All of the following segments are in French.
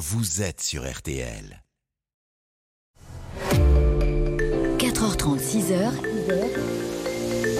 vous êtes sur RTL. 4h30, 6h.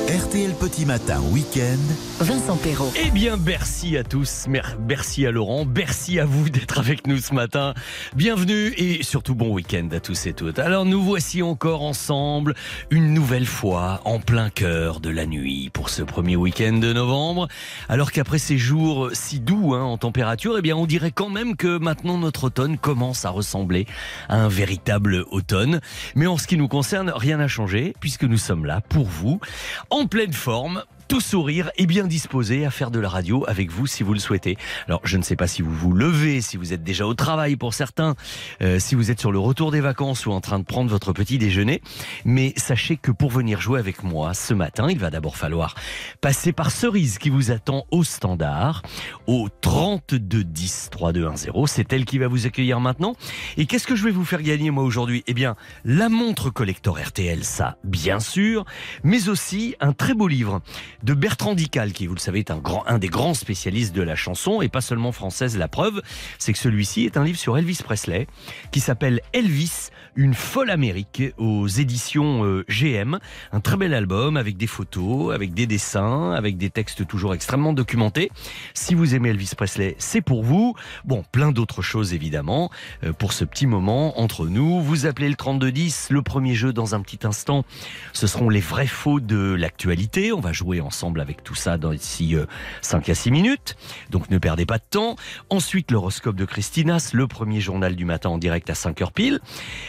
RTL Petit Matin Week-end. Vincent Perrault. Eh bien, merci à tous, mer- merci à Laurent, merci à vous d'être avec nous ce matin. Bienvenue et surtout bon week-end à tous et toutes. Alors, nous voici encore ensemble, une nouvelle fois, en plein cœur de la nuit pour ce premier week-end de novembre. Alors qu'après ces jours si doux hein, en température, eh bien, on dirait quand même que maintenant notre automne commence à ressembler à un véritable automne. Mais en ce qui nous concerne, rien n'a changé puisque nous sommes là pour vous, en pleine forme tout sourire et bien disposé à faire de la radio avec vous si vous le souhaitez. Alors je ne sais pas si vous vous levez, si vous êtes déjà au travail pour certains, euh, si vous êtes sur le retour des vacances ou en train de prendre votre petit déjeuner, mais sachez que pour venir jouer avec moi ce matin, il va d'abord falloir passer par Cerise qui vous attend au standard au 32 10 3210. C'est elle qui va vous accueillir maintenant. Et qu'est-ce que je vais vous faire gagner moi aujourd'hui? Eh bien, la montre collector RTL, ça bien sûr, mais aussi un très beau livre de Bertrand Dical, qui, vous le savez, est un, grand, un des grands spécialistes de la chanson, et pas seulement française. La preuve, c'est que celui-ci est un livre sur Elvis Presley, qui s'appelle Elvis, une folle Amérique, aux éditions euh, GM. Un très bel album, avec des photos, avec des dessins, avec des textes toujours extrêmement documentés. Si vous aimez Elvis Presley, c'est pour vous. Bon, plein d'autres choses, évidemment, euh, pour ce petit moment entre nous. Vous appelez le 3210, le premier jeu dans un petit instant. Ce seront les vrais faux de l'actualité. On va jouer ensemble avec tout ça dans ici 5 à 6 minutes. Donc ne perdez pas de temps. Ensuite, l'horoscope de Christinas, le premier journal du matin en direct à 5 heures pile.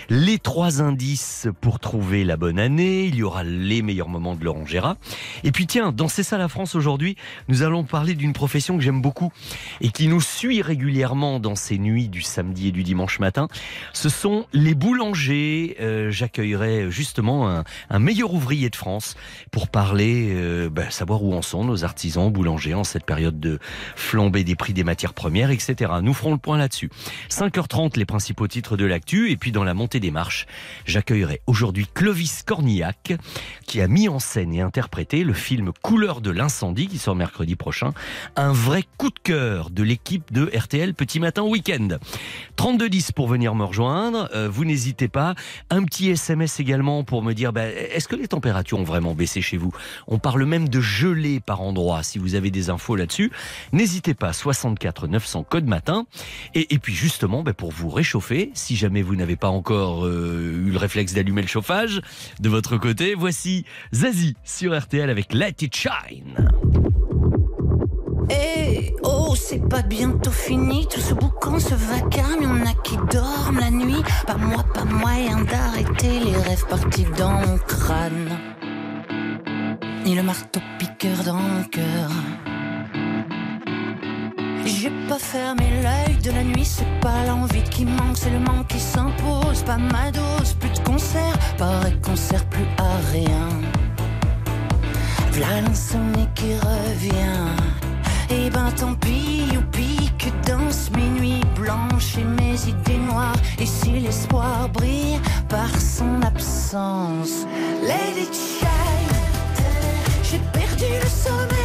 Les trois indices pour trouver la bonne année. Il y aura les meilleurs moments de Laurent Gérard. Et puis tiens, dans C'est ça la France aujourd'hui, nous allons parler d'une profession que j'aime beaucoup et qui nous suit régulièrement dans ces nuits du samedi et du dimanche matin. Ce sont les boulangers. Euh, J'accueillerai justement un, un meilleur ouvrier de France pour parler, euh, ben, savoir où en sont nos artisans boulangers en cette période de flambée des prix des matières premières, etc. Nous ferons le point là-dessus. 5h30, les principaux titres de l'actu, et puis dans la montée des marches, j'accueillerai aujourd'hui Clovis Cornillac, qui a mis en scène et interprété le film Couleur de l'incendie, qui sort mercredi prochain. Un vrai coup de cœur de l'équipe de RTL Petit Matin Week-end. 3210 pour venir me rejoindre. Euh, vous n'hésitez pas. Un petit SMS également pour me dire, ben, est-ce que les températures ont vraiment baissé chez vous? On parle même de gelée par endroit. Si vous avez des infos là-dessus, n'hésitez pas. 64 900 code matin. Et, et puis justement, ben, pour vous réchauffer, si jamais vous n'avez pas encore euh, eu le réflexe d'allumer le chauffage de votre côté, voici Zazie sur RTL avec Let It Shine. Eh oh, c'est pas bientôt fini, tout ce boucan, ce vacarme, y'en a qui dorment la nuit. Pas moi, pas moyen d'arrêter les rêves partis dans mon crâne. Ni le marteau piqueur dans mon cœur. J'ai pas fermé l'œil de la nuit, c'est pas l'envie qui manque, c'est le manque qui s'impose. Pas ma dose, plus de concert, pareil qu'on sert plus à rien. V'là l'insomnie qui revient. Et ben tant pis, youpi, que dansent mes nuits blanches et mes idées noires. Et si l'espoir brille par son absence, shine. J'ai perdu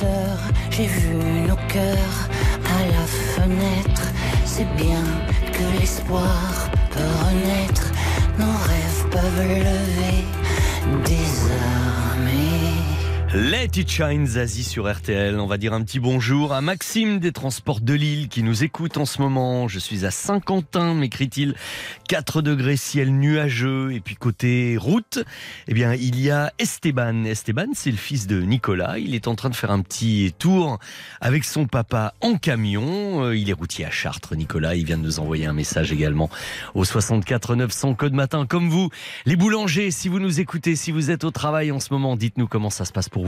20 heures, j'ai vu nos cœurs à la fenêtre. C'est bien que l'espoir peut renaître. Nos rêves peuvent lever désarmés. Let It Shine Zazie sur RTL. On va dire un petit bonjour à Maxime des Transports de Lille qui nous écoute en ce moment. Je suis à Saint-Quentin, m'écrit-il. 4 degrés ciel nuageux. Et puis côté route, eh bien, il y a Esteban. Esteban, c'est le fils de Nicolas. Il est en train de faire un petit tour avec son papa en camion. Euh, Il est routier à Chartres, Nicolas. Il vient de nous envoyer un message également au 64 900 code matin. Comme vous, les boulangers, si vous nous écoutez, si vous êtes au travail en ce moment, dites-nous comment ça se passe pour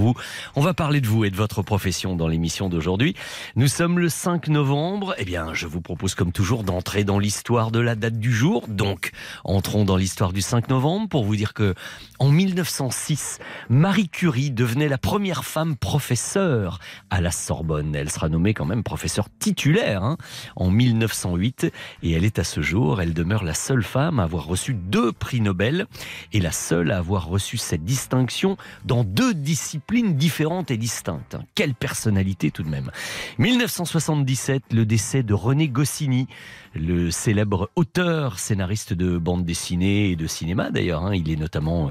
On va parler de vous et de votre profession dans l'émission d'aujourd'hui. Nous sommes le 5 novembre. Eh bien, je vous propose comme toujours d'entrer dans l'histoire de la date du jour. Donc, entrons dans l'histoire du 5 novembre pour vous dire que en 1906, Marie Curie devenait la première femme professeure à la Sorbonne. Elle sera nommée quand même professeure titulaire hein, en 1908 et elle est à ce jour, elle demeure la seule femme à avoir reçu deux prix Nobel et la seule à avoir reçu cette distinction dans deux disciplines différentes et distinctes. Quelle personnalité tout de même. 1977, le décès de René Goscinny, le célèbre auteur, scénariste de bande dessinée et de cinéma d'ailleurs. hein. Il est notamment euh,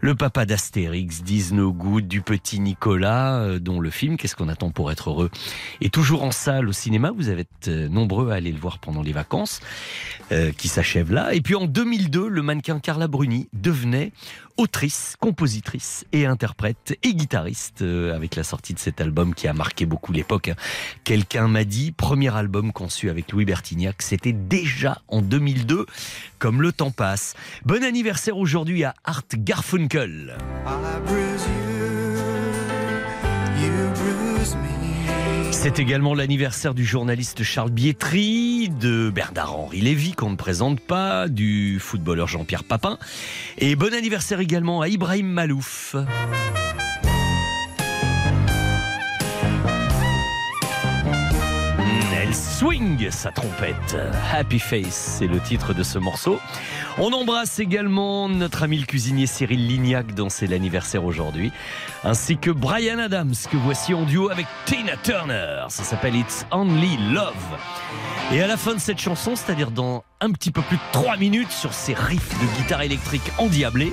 le papa d'Astérix, Disno Good, du petit Nicolas, euh, dont le film Qu'est-ce qu'on attend pour être heureux est toujours en salle au cinéma. Vous été euh, nombreux à aller le voir pendant les vacances qui s'achèvent là. Et puis en 2002, le mannequin Carla Bruni devenait autrice, compositrice et interprète et guitariste euh, avec la sortie de cet album qui a marqué beaucoup l'époque. hein. Quelqu'un m'a dit, premier album conçu avec Louis Bertignac, c'était déjà en 2002, comme le temps passe. Bon anniversaire aujourd'hui à Art Garfunkel. C'est également l'anniversaire du journaliste Charles Bietri, de Bernard-Henri Lévy, qu'on ne présente pas, du footballeur Jean-Pierre Papin. Et bon anniversaire également à Ibrahim Malouf. Swing sa trompette. Happy Face, c'est le titre de ce morceau. On embrasse également notre ami le cuisinier Cyril Lignac dont c'est l'anniversaire aujourd'hui, ainsi que Brian Adams que voici en duo avec Tina Turner. Ça s'appelle It's Only Love. Et à la fin de cette chanson, c'est-à-dire dans un petit peu plus de 3 minutes sur ces riffs de guitare électrique endiablés,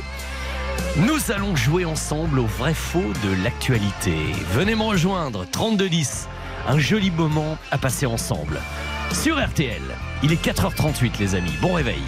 nous allons jouer ensemble au vrai faux de l'actualité. Venez me rejoindre, 3210. Un joli moment à passer ensemble. Sur RTL, il est 4h38 les amis, bon réveil.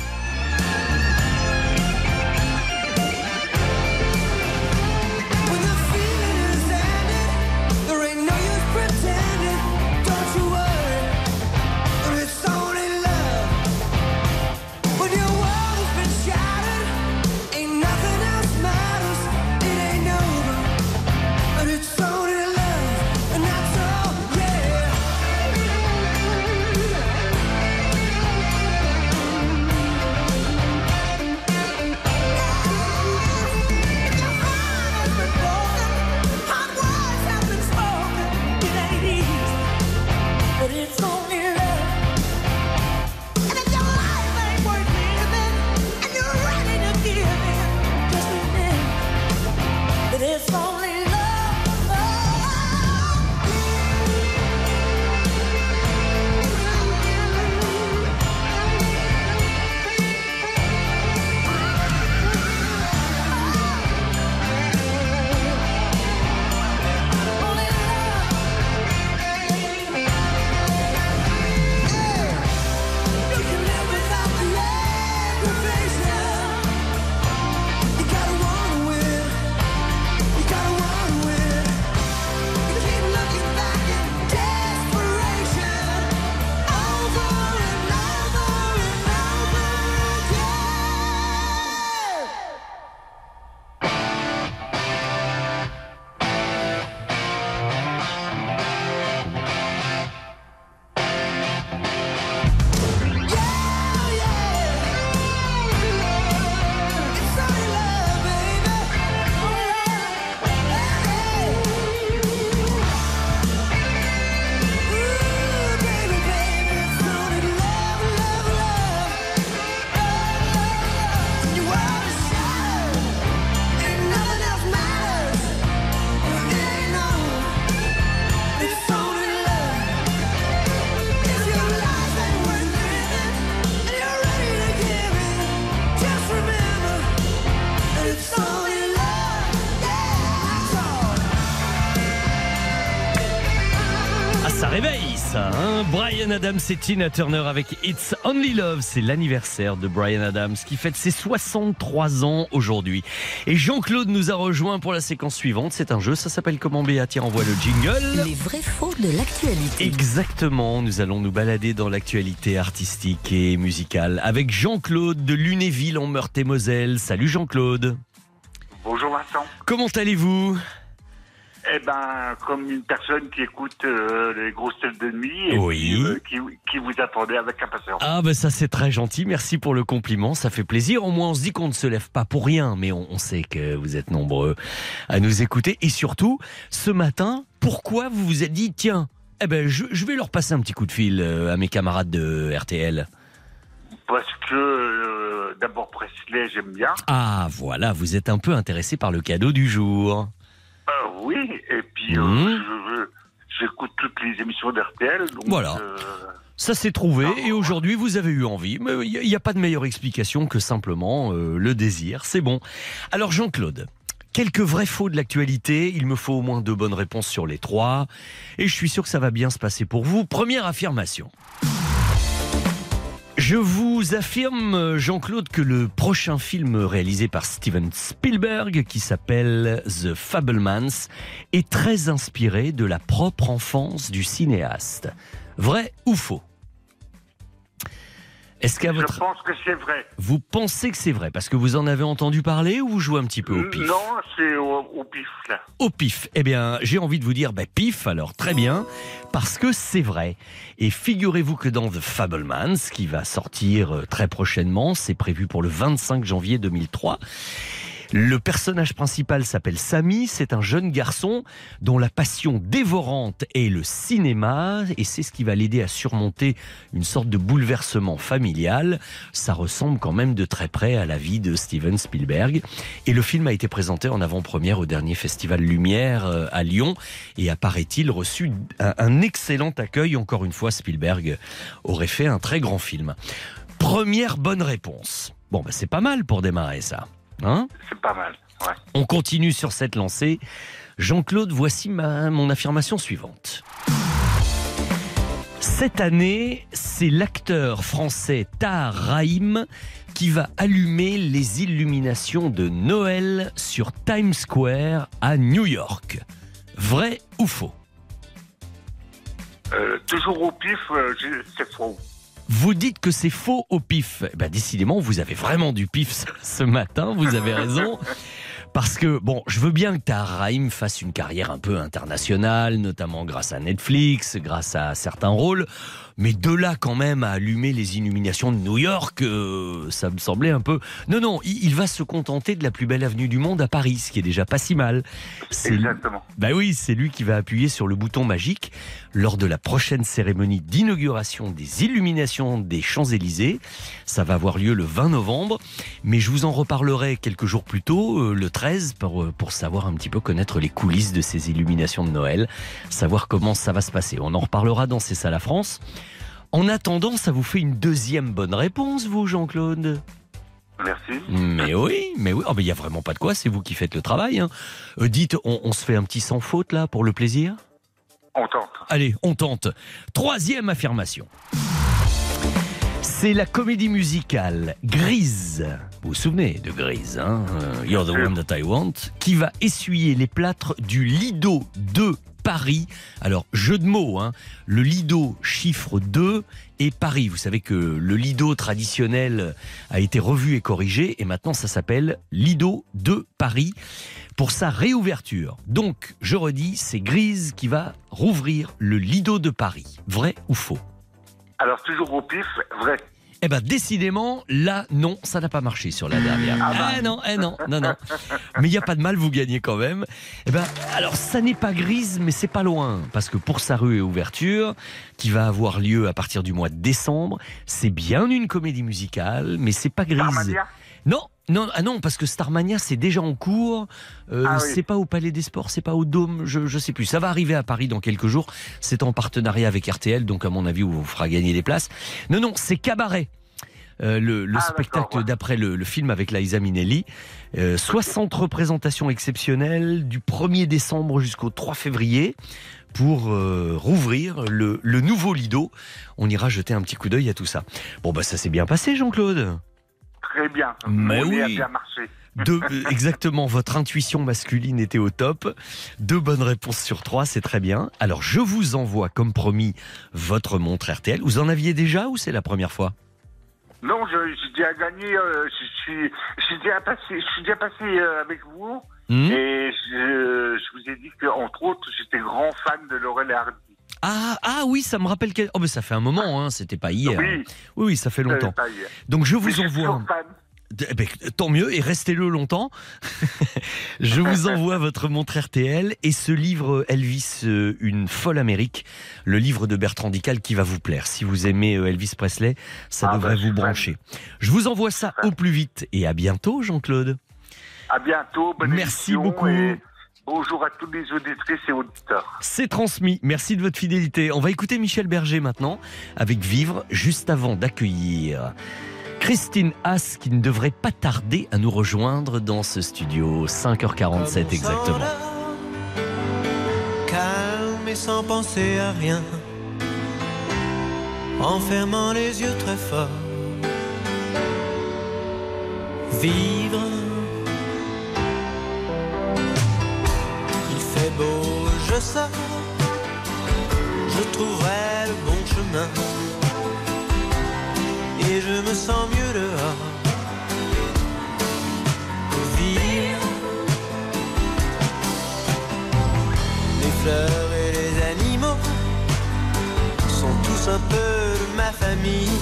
Brian Adams et Tina Turner avec It's Only Love. C'est l'anniversaire de Brian Adams qui fête ses 63 ans aujourd'hui. Et Jean-Claude nous a rejoint pour la séquence suivante. C'est un jeu, ça s'appelle comment Béa Tiens, envoie le jingle. Les vrais faux de l'actualité. Exactement, nous allons nous balader dans l'actualité artistique et musicale avec Jean-Claude de Lunéville en Meurthe-et-Moselle. Salut Jean-Claude. Bonjour Vincent. Comment allez-vous? Eh ben, comme une personne qui écoute euh, les grosses têtes de nuit et Oui. euh, qui, qui vous attendait avec impatience. Ah ben ça c'est très gentil, merci pour le compliment, ça fait plaisir. Au moins on se dit qu'on ne se lève pas pour rien, mais on, on sait que vous êtes nombreux à nous écouter. Et surtout, ce matin, pourquoi vous vous êtes dit, tiens, eh ben je, je vais leur passer un petit coup de fil euh, à mes camarades de RTL Parce que euh, d'abord Presley, j'aime bien. Ah voilà, vous êtes un peu intéressé par le cadeau du jour. Euh, oui, et puis euh, je- je- j'écoute toutes les émissions d'RTL. Voilà. euh, Ça s'est trouvé Ah, et aujourd'hui vous avez eu envie. Mais il n'y a, pas de meilleure explication que simplement euh, le désir. C'est bon. Alors Jean-Claude, quelques vrais faux de l'actualité. Il me faut au moins deux bonnes réponses sur les trois. Et je suis sûr que ça va bien se passer pour vous. Première affirmation. Je vous affirme, Jean-Claude, que le prochain film réalisé par Steven Spielberg, qui s'appelle The Fablemans, est très inspiré de la propre enfance du cinéaste. Vrai ou faux? Est-ce qu'à je votre... pense que c'est vrai. Vous pensez que c'est vrai Parce que vous en avez entendu parler ou vous jouez un petit peu au pif? Non, c'est au, au pif là. au pif. Eh bien, j'ai envie de vous dire, bah, pif, alors très bien, parce que c'est vrai. Et figurez-vous que dans The Fablemans, qui va sortir euh, très prochainement, c'est prévu pour le 25 janvier 2003, le personnage principal s'appelle Samy, c'est un jeune garçon dont la passion dévorante est le cinéma, et c'est ce qui va l'aider à surmonter une sorte de bouleversement familial. Ça ressemble quand même de très près à la vie de Steven Spielberg. Et le film a été présenté en avant-première au dernier Festival Lumière euh, à Lyon et a, paraît-il, reçu un, un excellent accueil. Encore une fois, Spielberg aurait fait un très grand film. Première bonne réponse. Bon, bah, c'est pas mal pour démarrer ça. Hein C'est pas mal. Ouais. On continue sur cette lancée. Jean-Claude, voici ma, mon affirmation suivante. Cette année, c'est l'acteur français Tahar Rahim qui va allumer les illuminations de Noël sur Times Square à New York. Vrai ou faux? Euh, toujours au pif, euh, c'est faux. Vous dites que c'est faux au pif. Eh ben, décidément, vous avez vraiment du pif ce, ce matin, vous avez raison. Parce que, bon, je veux bien que Tahar Rahim fasse une carrière un peu internationale, notamment grâce à Netflix, grâce à certains rôles. Mais de là, quand même, à allumer les illuminations de New York, euh, ça me semblait un peu... Non, non, il, il va se contenter de la plus belle avenue du monde à Paris, ce qui est déjà pas si mal. Exactement. bah oui, c'est lui qui va appuyer sur le bouton magique lors de la prochaine cérémonie d'inauguration des illuminations des Champs-Élysées. Ça va avoir lieu le 20 novembre, mais je vous en reparlerai quelques jours plus tôt, euh, le 13, pour, euh, pour savoir un petit peu connaître les coulisses de ces illuminations de Noël, savoir comment ça va se passer. On en reparlera dans C'est ça la France. En attendant, ça vous fait une deuxième bonne réponse, vous, Jean-Claude Merci. mais oui, mais oui. Oh, mais il y a vraiment pas de quoi, c'est vous qui faites le travail. hein. Euh, dites, on, on se fait un petit sans faute là pour le plaisir? On tente. Allez, on tente. Troisième affirmation. C'est la comédie musicale Grise. Vous vous souvenez de Grise, hein Euh, You're the one that I want, qui va essuyer les plâtres du Lido 2 Paris. Alors, jeu de mots, hein. Le Lido chiffre 2 et Paris. Vous savez que le Lido traditionnel a été revu et corrigé et maintenant ça s'appelle Lido 2 Paris pour sa réouverture. Donc, je redis, c'est Grise qui va rouvrir le Lido de Paris. Vrai ou faux? Alors, toujours au pif, vrai. Eh ben, décidément, là, non, ça n'a pas marché sur la dernière. Ah bah. Ah non, eh non, non, non. Mais il n'y a pas de mal, vous gagnez quand même. Eh ben, alors, ça n'est pas grise, mais c'est pas loin. Parce que pour sa réouverture, qui va avoir lieu à partir du mois de décembre, c'est bien une comédie musicale, mais c'est pas grise. Non, non, ah non, parce que Starmania c'est déjà en cours. Euh, Ah oui. C'est pas au Palais des Sports, c'est pas au Dôme, je, je sais plus. Ça va arriver à Paris dans quelques jours. C'est en partenariat avec RTL, donc à mon avis, on vous fera gagner des places. Non, non, c'est Cabaret. Euh, le le Ah, spectacle ouais. d'après le, le film avec Liza Minnelli. Euh, 60 représentations exceptionnelles du 1er décembre jusqu'au 3 février pour euh, rouvrir le, le nouveau Lido. On ira jeter un petit coup d'œil à tout ça. Bon, bah ça s'est bien passé, Jean-Claude. Très bien. Mais oui. bien marché. Deux- euh, exactement, votre intuition masculine était au top. Deux bonnes réponses sur trois, c'est très bien. Alors, je vous envoie, comme promis, votre montre RTL. Vous en aviez déjà ou c'est la première fois? Non, j'ai déjà gagné. euh, je suis, déjà passé, déjà euh, avec vous. Hmm Et je, je vous ai dit que, entre autres, j'étais grand fan de Laurel et Hardy. Ah, ah oui, ça me rappelle. quel- Oh, mais ça fait un moment, hein, c'était pas hier. Oui, Oui, oui, ça fait longtemps. pas hier. Donc, je vous envoie. Eh ben, tant mieux, et restez-le longtemps. Je vous envoie votre montre RTL et ce livre Elvis, euh, une folle Amérique, le livre de Bertrand Dical qui va vous plaire. Si vous aimez euh, Elvis Presley, ça Ah, devrait bah, je vous fan. brancher. Je vous envoie ça au plus vite et à bientôt, Jean-Claude. À bientôt. Bonne Merci beaucoup. et bonjour à tous les auditrices et auditeurs. C'est transmis. Merci de votre fidélité. On va écouter Michel Berger maintenant avec Vivre, juste avant d'accueillir Christine Haas qui ne devrait pas tarder à nous rejoindre dans ce studio. 5h47 exactement. Calme et sans penser à rien, en fermant les yeux très fort. Vivre. Je sors, je trouverai le bon chemin. Et je me sens mieux dehors. Vivre. Les fleurs et les animaux sont tous un peu de ma famille.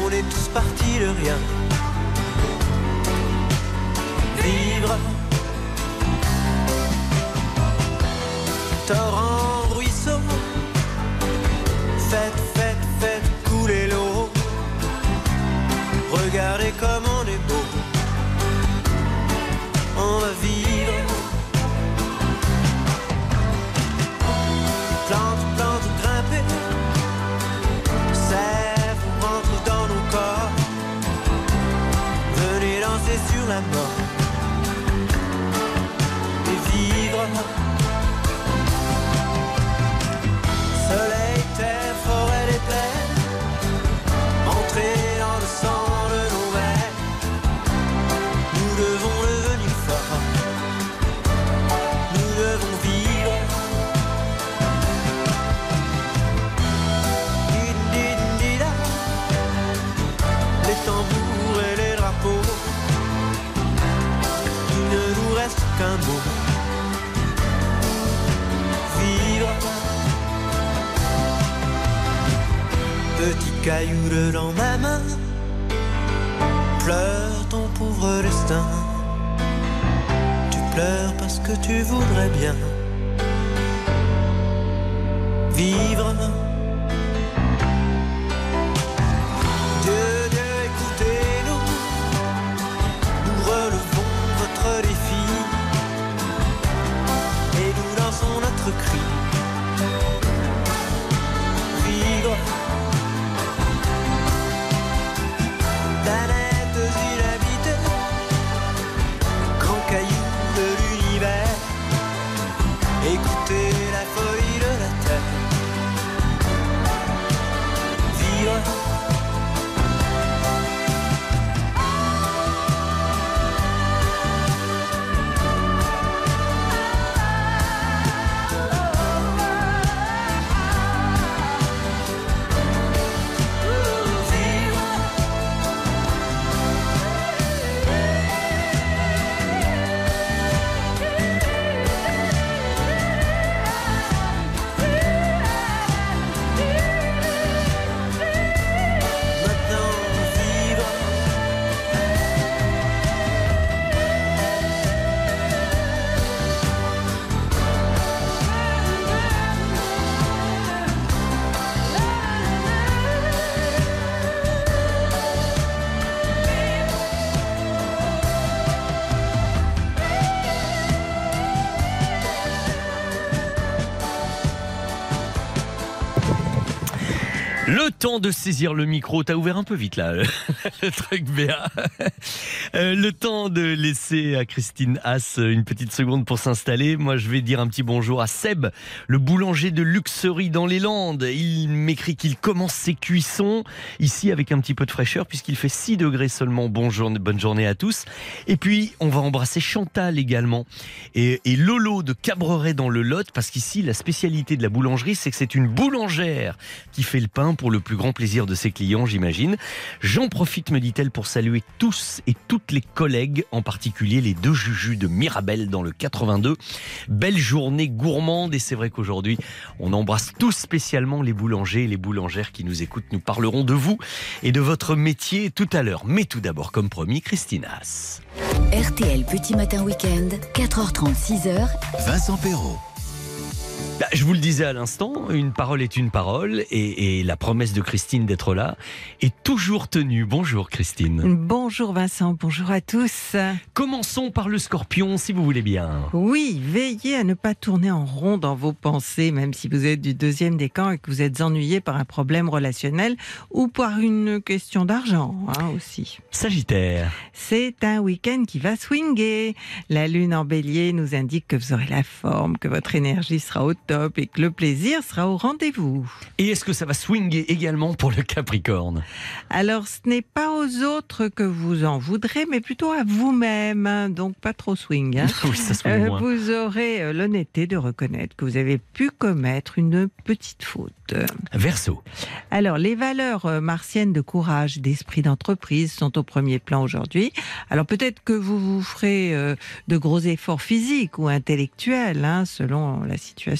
On est tous partis de rien. Vivre. Torrent, ruisseau. Faites, faites, faites couler l'eau. Regardez comme caillou dans ma main. Pleure ton pauvre destin. Tu pleures parce que tu voudrais bien vivre. De saisir le micro, t'as ouvert un peu vite là, le, truc Béa. Euh, le temps de laisser à Christine Haas une petite seconde pour s'installer. Moi, je vais dire un petit bonjour à Seb, le boulanger de luxerie dans les Landes. Il m'écrit qu'il commence ses cuissons ici avec un petit peu de fraîcheur puisqu'il fait 6 degrés seulement. Bonjour, bonne journée à tous. Et puis, on va embrasser Chantal également et, et Lolo de Cabreret dans le Lot parce qu'ici, la spécialité de la boulangerie, c'est que c'est une boulangère qui fait le pain pour le plus grand plaisir de ses clients, j'imagine. J'en profite, me dit-elle, pour saluer tous et toutes les collègues, en particulier les deux jujus de Mirabel dans le 82. Belle journée gourmande et c'est vrai qu'aujourd'hui, on embrasse tous spécialement les boulangers et les boulangères qui nous écoutent. Nous parlerons de vous et de votre métier tout à l'heure. Mais tout d'abord, comme promis, Christinas. RTL Petit Matin Week-end, 4h30, 6h. Vincent Perrault. Bah, je vous le disais à l'instant, une parole est une parole et, et la promesse de Christine d'être là est toujours tenue. Bonjour Christine. Bonjour Vincent, bonjour à tous. Commençons par le scorpion si vous voulez bien. Oui, veillez à ne pas tourner en rond dans vos pensées, même si vous êtes du deuxième décan et que vous êtes ennuyé par un problème relationnel ou par une question d'argent hein, aussi. Sagittaire. C'est un week-end qui va swinger. La lune en bélier nous indique que vous aurez la forme, que votre énergie sera au top et que le plaisir sera au rendez-vous. Et est-ce que ça va swinger également pour le Capricorne? Alors, ce n'est pas aux autres que vous en voudrez, mais plutôt à vous-même. hein, Donc, pas trop swing. hein. Oui, ça swing Euh, vous aurez euh, l'honnêteté de reconnaître que vous avez pu commettre une petite faute. Verseau. Alors, les valeurs euh, martiennes de courage, d'esprit d'entreprise sont au premier plan aujourd'hui. Alors, peut-être que vous vous ferez euh, de gros efforts physiques ou intellectuels, hein, selon la situation.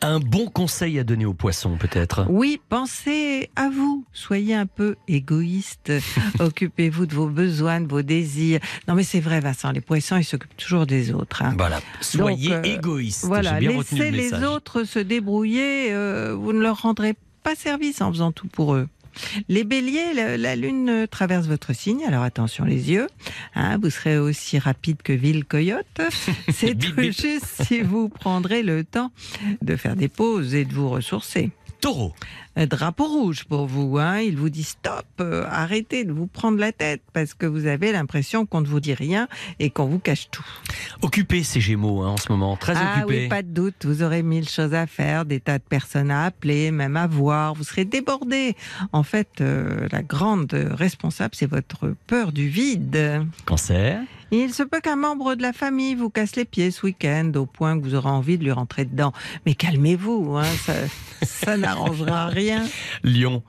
Un bon conseil à donner aux poissons peut-être? Oui, pensez à vous. Soyez un peu égoïste. Occupez-vous de vos besoins, de vos désirs. Non, mais c'est vrai, Vincent, les poissons, ils s'occupent toujours des autres. hein. Voilà, soyez Donc, euh, égoïste. Voilà, bien laissez le les autres se débrouiller. euh, vous ne leur rendrez pas service en faisant tout pour eux. Les béliers, la, la lune traverse votre signe, alors attention les yeux. hein, vous serez aussi rapide que ville coyote. C'est tout juste si vous prendrez le temps de faire des pauses et de vous ressourcer. Taureau. Un drapeau rouge pour vous. Hein. Il vous dit stop, euh, arrêtez de vous prendre la tête parce que vous avez l'impression qu'on ne vous dit rien et qu'on vous cache tout. Occupé ces Gémeaux hein, en ce moment, très ah occupé. oui, pas de doute, vous aurez mille choses à faire, des tas de personnes à appeler, même à voir. Vous serez débordé. En fait, euh, la grande responsable, c'est votre peur du vide. Cancer. Il se peut qu'un membre de la famille vous casse les pieds ce week-end au point que vous aurez envie de lui rentrer dedans. Mais calmez-vous, hein, ça, ça n'arrangera rien. Lion.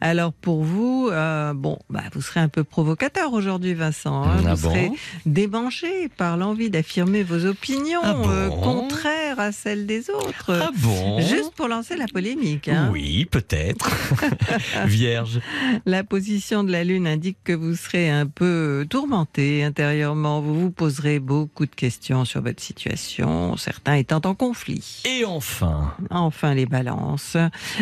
Alors pour vous, euh, bon, bah, vous serez un peu provocateur aujourd'hui, Vincent. hein. Ah vous bon serez démanché par l'envie d'affirmer vos opinions Ah bon euh, contraires à celles des autres. Ah bon Juste pour lancer la polémique. hein. Oui, peut-être. Vierge. La position de la Lune indique que vous serez un peu tourmenté intérieurement. Vous vous poserez beaucoup de questions sur votre situation, certains étant en conflit. Et enfin, Enfin, les balances.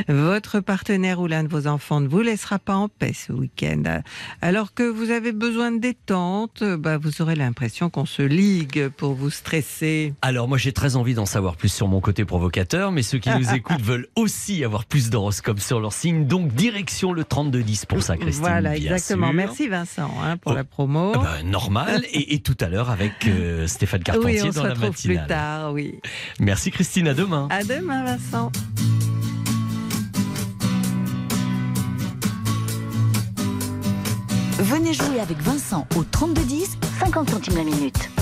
Votre partenaire ou l'un de vos enfants ne vous laissera pas en paix ce week-end. Alors que vous avez besoin de détente, bah, vous aurez l'impression qu'on se ligue pour vous stresser. alors moi j'ai très envie d'en savoir plus sur mon côté provocateur, mais ceux qui nous écoutent veulent aussi avoir plus d'horoscopes sur leur signe, donc direction le 3210 pour ça, Christine. voilà, exactement. sûr. Merci Vincent hein, pour Oh. la promo. Ah bah, normal, et, et tout à l'heure avec euh, Stéphane Carpentier oui, on se dans la retrouve plus matinale. tard, oui. Merci Christine, à demain. À demain Vincent. Venez jouer avec Vincent au 3210, 50 centimes la minute.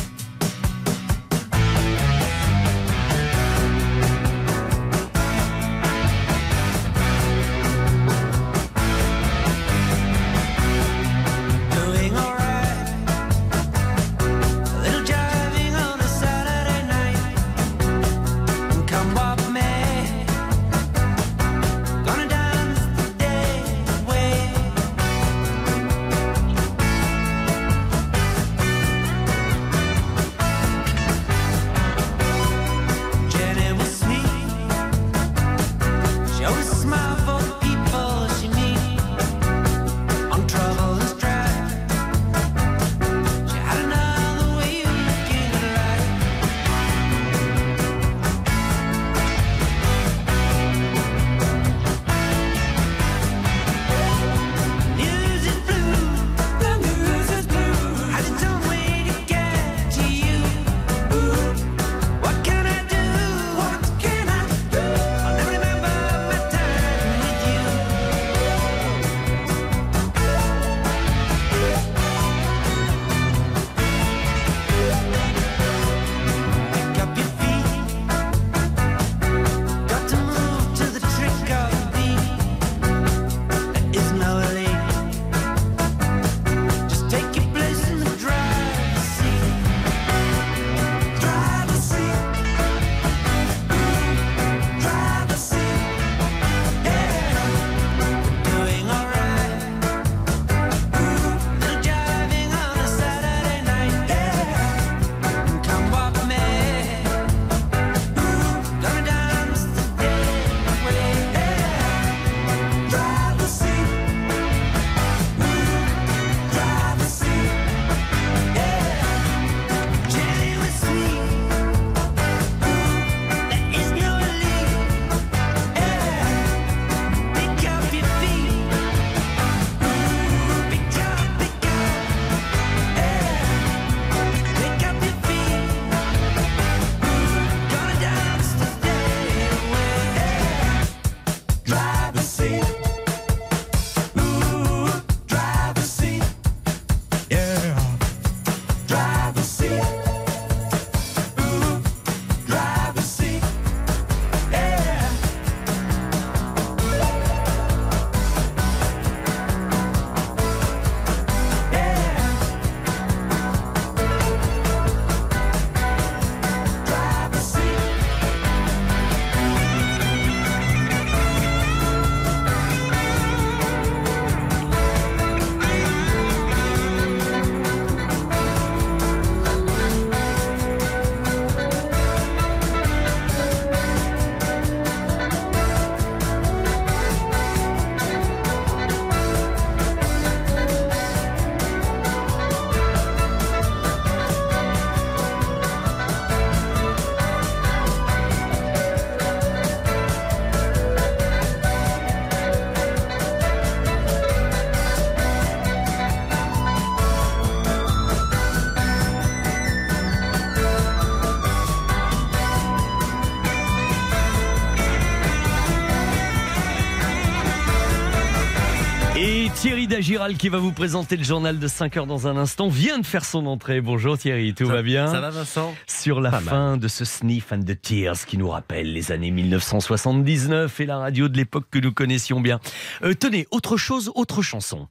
Dagiral qui va vous présenter le journal de 5 heures dans un instant vient de faire son entrée. Bonjour Thierry, tout va bien Ça va Vincent Sur la Pas mal. fin de ce Sniff and the Tears qui nous rappelle les années 1979 et la radio de l'époque que nous connaissions bien. Euh, tenez, autre chose, autre chanson.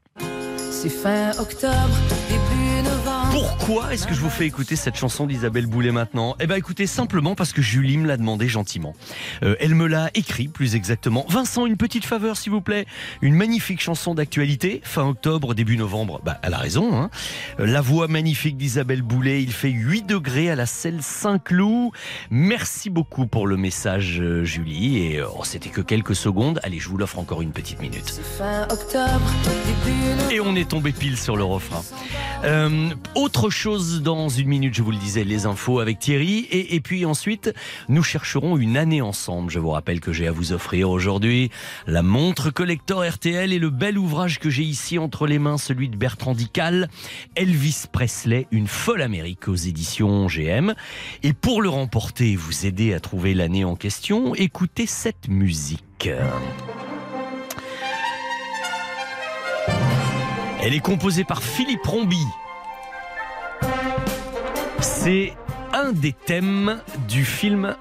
C'est fin octobre. Pourquoi est-ce que je vous fais écouter cette chanson d'Isabelle Boulet maintenant? Eh bien écoutez, simplement parce que Julie me l'a demandé gentiment. Euh, elle me l'a écrit plus exactement. Vincent, une petite faveur s'il vous plaît. Une magnifique chanson d'actualité, fin octobre, début novembre. Bah, elle a raison. Hein Euh, la voix magnifique d'Isabelle Boulet, il fait 8 degrés à la selle Saint-Cloud. Merci beaucoup pour le message euh, Julie. Et oh, c'était que quelques secondes. Allez, je vous l'offre encore une petite minute. Fin octobre, début novembre. Et on est tombé pile sur le refrain. Euh, autre chose dans une minute, je vous le disais, les infos avec Thierry. Et, et puis ensuite, nous chercherons une année ensemble. Je vous rappelle que j'ai à vous offrir aujourd'hui la montre collector RTL et le bel ouvrage que j'ai ici entre les mains, celui de Bertrand Dical, Elvis Presley, une folle Amérique aux éditions GM. Et pour le remporter et vous aider à trouver l'année en question, écoutez cette musique. Elle est composée par Philippe Rombi. C'est un des thèmes du film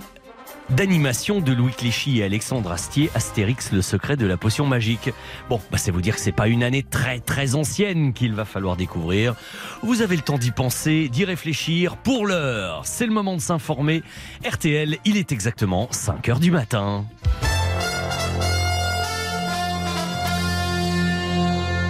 d'animation de Louis Clichy et Alexandre Astier, Astérix, le secret de la potion magique. Bon, bah c'est vous dire que c'est pas une année très très ancienne qu'il va falloir découvrir. Vous avez le temps d'y penser, d'y réfléchir. Pour l'heure, c'est le moment de s'informer. RTL, il est exactement 5 heures du matin.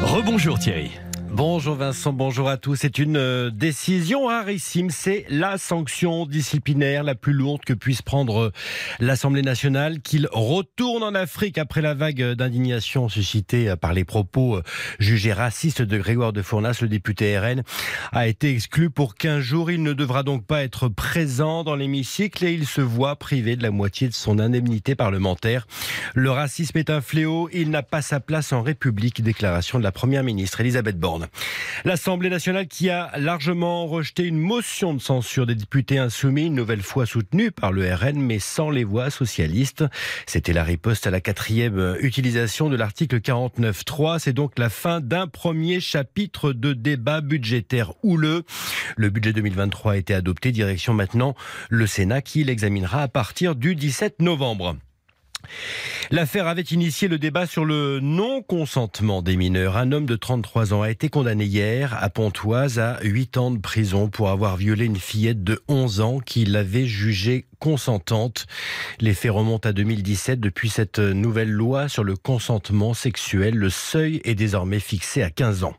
Rebonjour Thierry. Bonjour Vincent, bonjour à tous. C'est une euh, décision rarissime. C'est la sanction disciplinaire la plus lourde que puisse prendre euh, l'Assemblée nationale. Qu'il retourne en Afrique après la vague d'indignation suscitée euh, par les propos euh, jugés racistes de Grégoire de Fournas, le député RN, a été exclu pour 15 jours. Il ne devra donc pas être présent dans l'hémicycle et il se voit privé de la moitié de son indemnité parlementaire. Le racisme est un fléau. Il n'a pas sa place en République. Déclaration de la première ministre Elisabeth Borne. L'Assemblée nationale qui a largement rejeté une motion de censure des députés insoumis, une nouvelle fois soutenue par le RN, mais sans les voix socialistes. C'était la riposte à la quatrième utilisation de l'article 49.3. C'est donc la fin d'un premier chapitre de débat budgétaire houleux. Le budget 2023 a été adopté. Direction maintenant le Sénat qui l'examinera à partir du 17 novembre. L'affaire avait initié le débat sur le non-consentement des mineurs. Un homme de 33 ans a été condamné hier à Pontoise à 8 ans de prison pour avoir violé une fillette de 11 ans qu'il avait jugée consentante. Les faits remontent à 2017. Depuis cette nouvelle loi sur le consentement sexuel, le seuil est désormais fixé à 15 ans.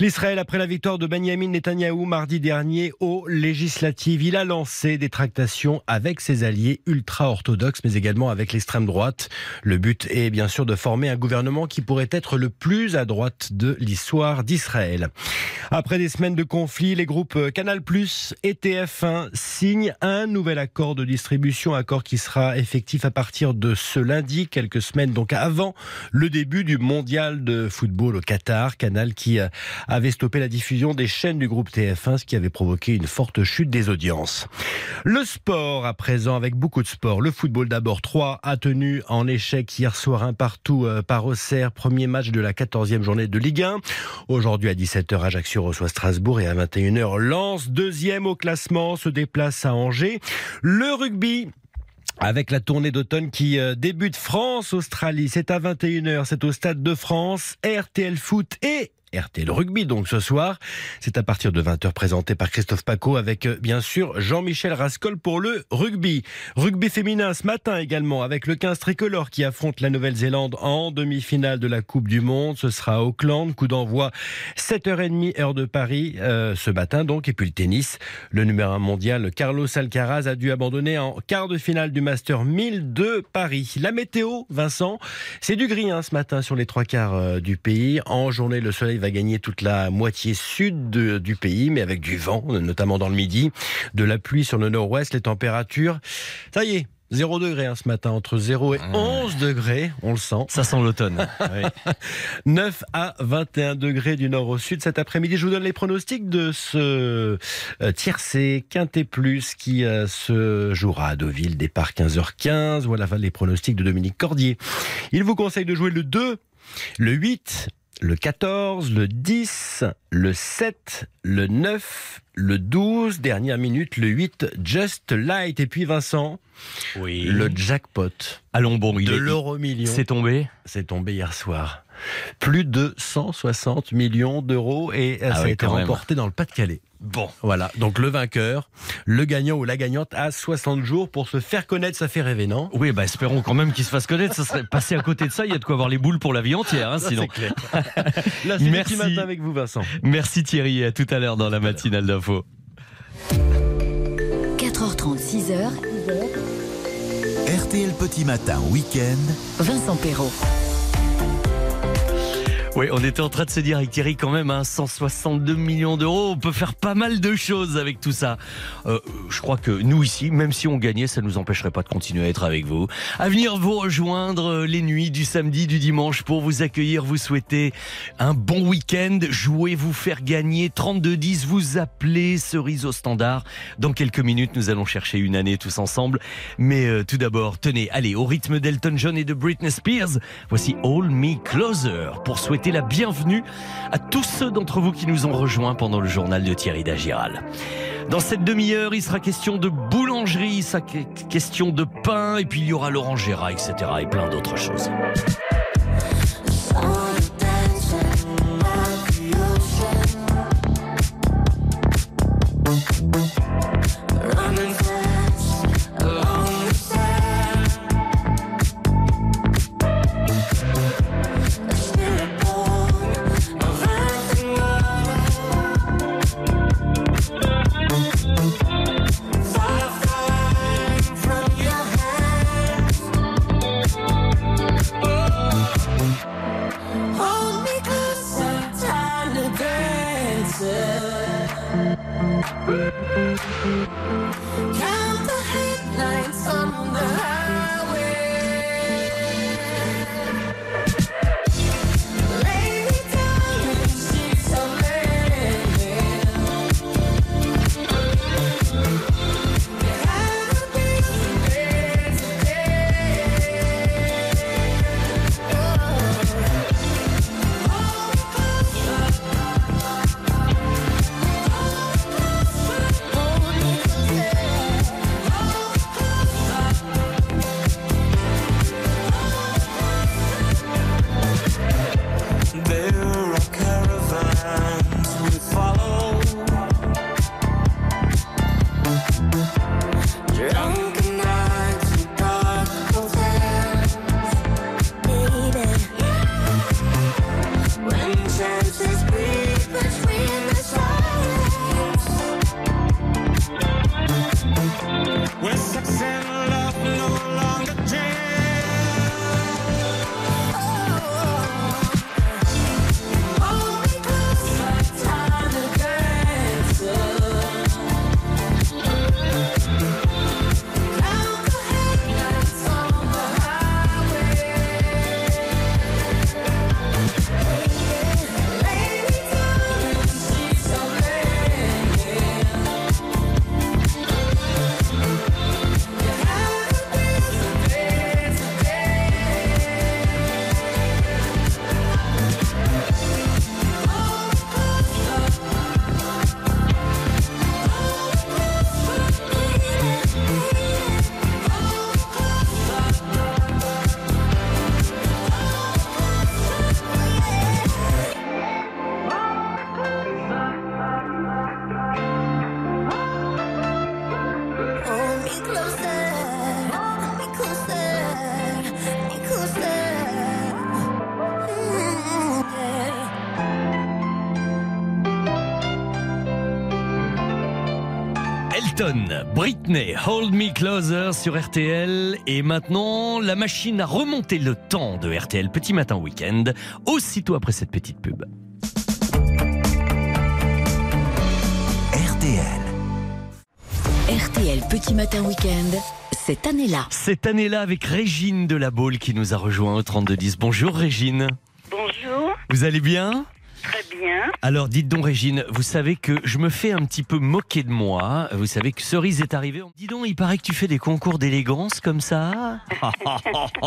L'Israël, après la victoire de Benjamin Netanyahou mardi dernier aux législatives, il a lancé des tractations avec ses alliés ultra-orthodoxes, mais également avec l'extrême droite. Le but est bien sûr de former un gouvernement qui pourrait être le plus à droite de l'histoire d'Israël. Après des semaines de conflit, les groupes Canal+, et TF1 signent un nouvel accord de distribution, accord qui sera effectif à partir de ce lundi, quelques semaines donc avant le début du mondial de football au Qatar. Canal qui euh, avait stoppé la diffusion des chaînes du groupe TF1, ce qui avait provoqué une forte chute des audiences. Le sport à présent, avec beaucoup de sport. Le football d'abord, 3 a tenu en échec hier soir un partout euh, par Auxerre, premier match de la 14e journée de Ligue 1. Aujourd'hui à 17h, Ajaccio reçoit Strasbourg et à 21h, Lens, deuxième au classement, se déplace à Angers. Le rugby, avec la tournée d'automne qui euh, débute France-Australie, c'est à 21h, c'est au Stade de France, RTL Foot et RTL Rugby donc ce soir. C'est à partir de 20h présenté par Christophe Paco avec euh, bien sûr Jean-Michel Rascol pour le rugby. Rugby féminin ce matin également avec le 15 tricolore qui affronte la Nouvelle-Zélande en demi-finale de la Coupe du Monde. Ce sera Auckland, coup d'envoi 7h30 heure de Paris euh, ce matin donc. Et puis le tennis, le numéro 1 mondial Carlos Alcaraz a dû abandonner en quart de finale du Master 1000 de Paris. La météo, Vincent, c'est du gris hein, ce matin sur les trois quarts euh, du pays. En journée, le soleil va gagner toute la moitié sud de- du pays, mais avec du vent, notamment dans le midi, de la pluie sur le nord-ouest, les températures, ça y est. 0 degré hein, ce matin, entre 0 et 11 degrés, on le sent. Ça sent l'automne. 9 à 21 degrés du nord au sud cet après-midi. Je vous donne les pronostics de ce euh, tiercé Quintet Plus qui euh, se jouera à Deauville, départ 15h15. Voilà les pronostics de Dominique Cordier. Il vous conseille de jouer le 2, le 8, le 14, le 10, le 7, le 9, le 12, dernière minute, le 8, Just Light. Et puis Vincent, Oui. le jackpot Allons bon, il de l'euro million. C'est tombé. C'est tombé hier soir. Plus de 160 millions d'euros et Ah ça a été remporté dans le Pas-de-Calais. Bon. Voilà, donc le vainqueur, le gagnant ou la gagnante a 60 jours pour se faire connaître, ça fait rêver, non? Oui, bah espérons quand même qu'il se fasse connaître. Ça serait passé à côté de ça. Il y a de quoi avoir les boules pour la vie entière, hein, Ça, sinon. c'est clair. Là, c'est le Merci. petit matin avec vous, Vincent. Merci Thierry. et À tout à l'heure dans la matinale d'info. 4h30, 6h, RTL Petit Matin Week-end. Vincent Perrault. Oui, on était en train de se dire avec Thierry quand même, hein, 162 millions d'euros, on peut faire pas mal de choses avec tout ça. Euh, je crois que nous ici, même si on gagnait, ça nous empêcherait pas de continuer à être avec vous, à venir vous rejoindre euh, les nuits du samedi, du dimanche pour vous accueillir, vous souhaiter un bon week-end, jouer, vous faire gagner 32-10, vous appelez cerise au standard. Dans quelques minutes, nous allons chercher une année tous ensemble. Mais euh, tout d'abord, tenez, allez, au rythme d'Elton John et de Britney Spears, voici All Me Closer pour souhaiter la bienvenue à tous ceux d'entre vous qui nous ont rejoints pendant le journal de Thierry Dagiral. Dans cette demi-heure, il sera question de boulangerie, ça question de pain, et puis il y aura Gérard, etc. et plein d'autres choses. Britney, Hold Me Closer sur RTL. Et maintenant, la machine a remonté le temps de RTL Petit Matin Week-end, aussitôt après cette petite pub. RTL. RTL Petit Matin Week-end, cette année-là. Cette année-là, avec Régine de la Baule qui nous a rejoint au 3210. Bonjour Régine. Bonjour, Vous allez bien? Bien. Alors dites donc Régine, vous savez que je me fais un petit peu moquer de moi. Vous savez que Cerise est arrivée. Dis donc, il paraît que tu fais des concours d'élégance comme ça.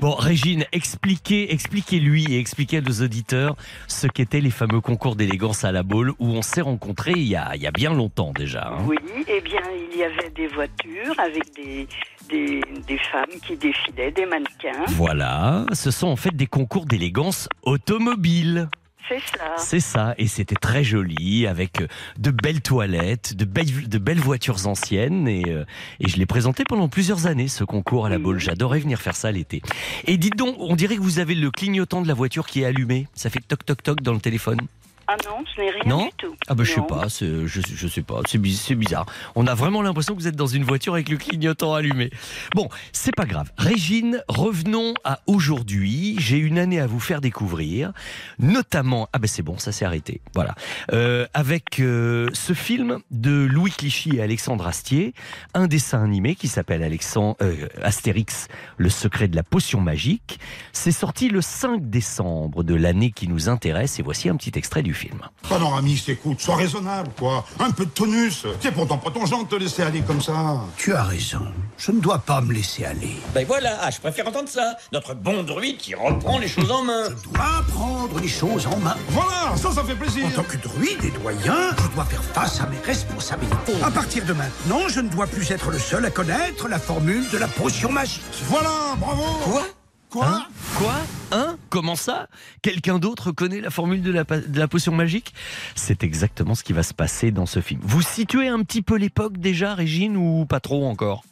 bon Régine, expliquez, expliquez-lui et expliquez à nos auditeurs ce qu'étaient les fameux concours d'élégance à la Baule où on s'est rencontrés il y a, il y a bien longtemps déjà. hein. Oui, eh bien, il y avait des voitures avec des, des, des femmes qui défilaient, des mannequins. Voilà, ce sont en fait des concours d'élégance automobile. C'est ça. C'est ça, et c'était très joli, avec euh, de belles toilettes, de belles, de belles voitures anciennes, et, euh, et je l'ai présenté pendant plusieurs années, ce concours à la Baule. J'adorais venir faire ça l'été. Et dites donc, on dirait que vous avez le clignotant de la voiture qui est allumé. Ça fait toc toc toc dans le téléphone. Ah non, n'est rien Non du tout. Ah bah je sais pas, c'est- je, je sais pas, c'est biz- c'est bizarre. On a vraiment l'impression que vous êtes dans une voiture avec le clignotant allumé. Bon, c'est pas grave. Régine, revenons à aujourd'hui. J'ai une année à vous faire découvrir, notamment, ah ben c'est bon, ça s'est arrêté. Voilà, Euh, avec euh, ce film de Louis Clichy et Alexandre Astier, un dessin animé qui s'appelle Alexandre euh, Astérix, le secret de la potion magique. C'est sorti le 5 décembre de l'année qui nous intéresse et voici un petit extrait du film. Panoramix, écoute, sois raisonnable, quoi. Un peu de tonus. C'est pourtant pas ton genre de te laisser aller comme ça. Tu as raison. Je ne dois pas me laisser aller. Ben voilà, ah, je préfère entendre ça. Notre bon druide qui reprend les choses en main. Je dois prendre les choses en main. Voilà, ça, ça fait plaisir. En tant que druide et doyen, je dois faire face à mes responsabilités. À partir de maintenant, je ne dois plus être le seul à connaître la formule de la potion magique. Voilà, bravo. Quoi? Quoi Hein Quoi Hein Comment ça Quelqu'un d'autre connaît la formule de la, potion magique C'est exactement ce qui va se passer dans ce film. Vous situez un petit peu l'époque déjà, Régine, ou pas trop encore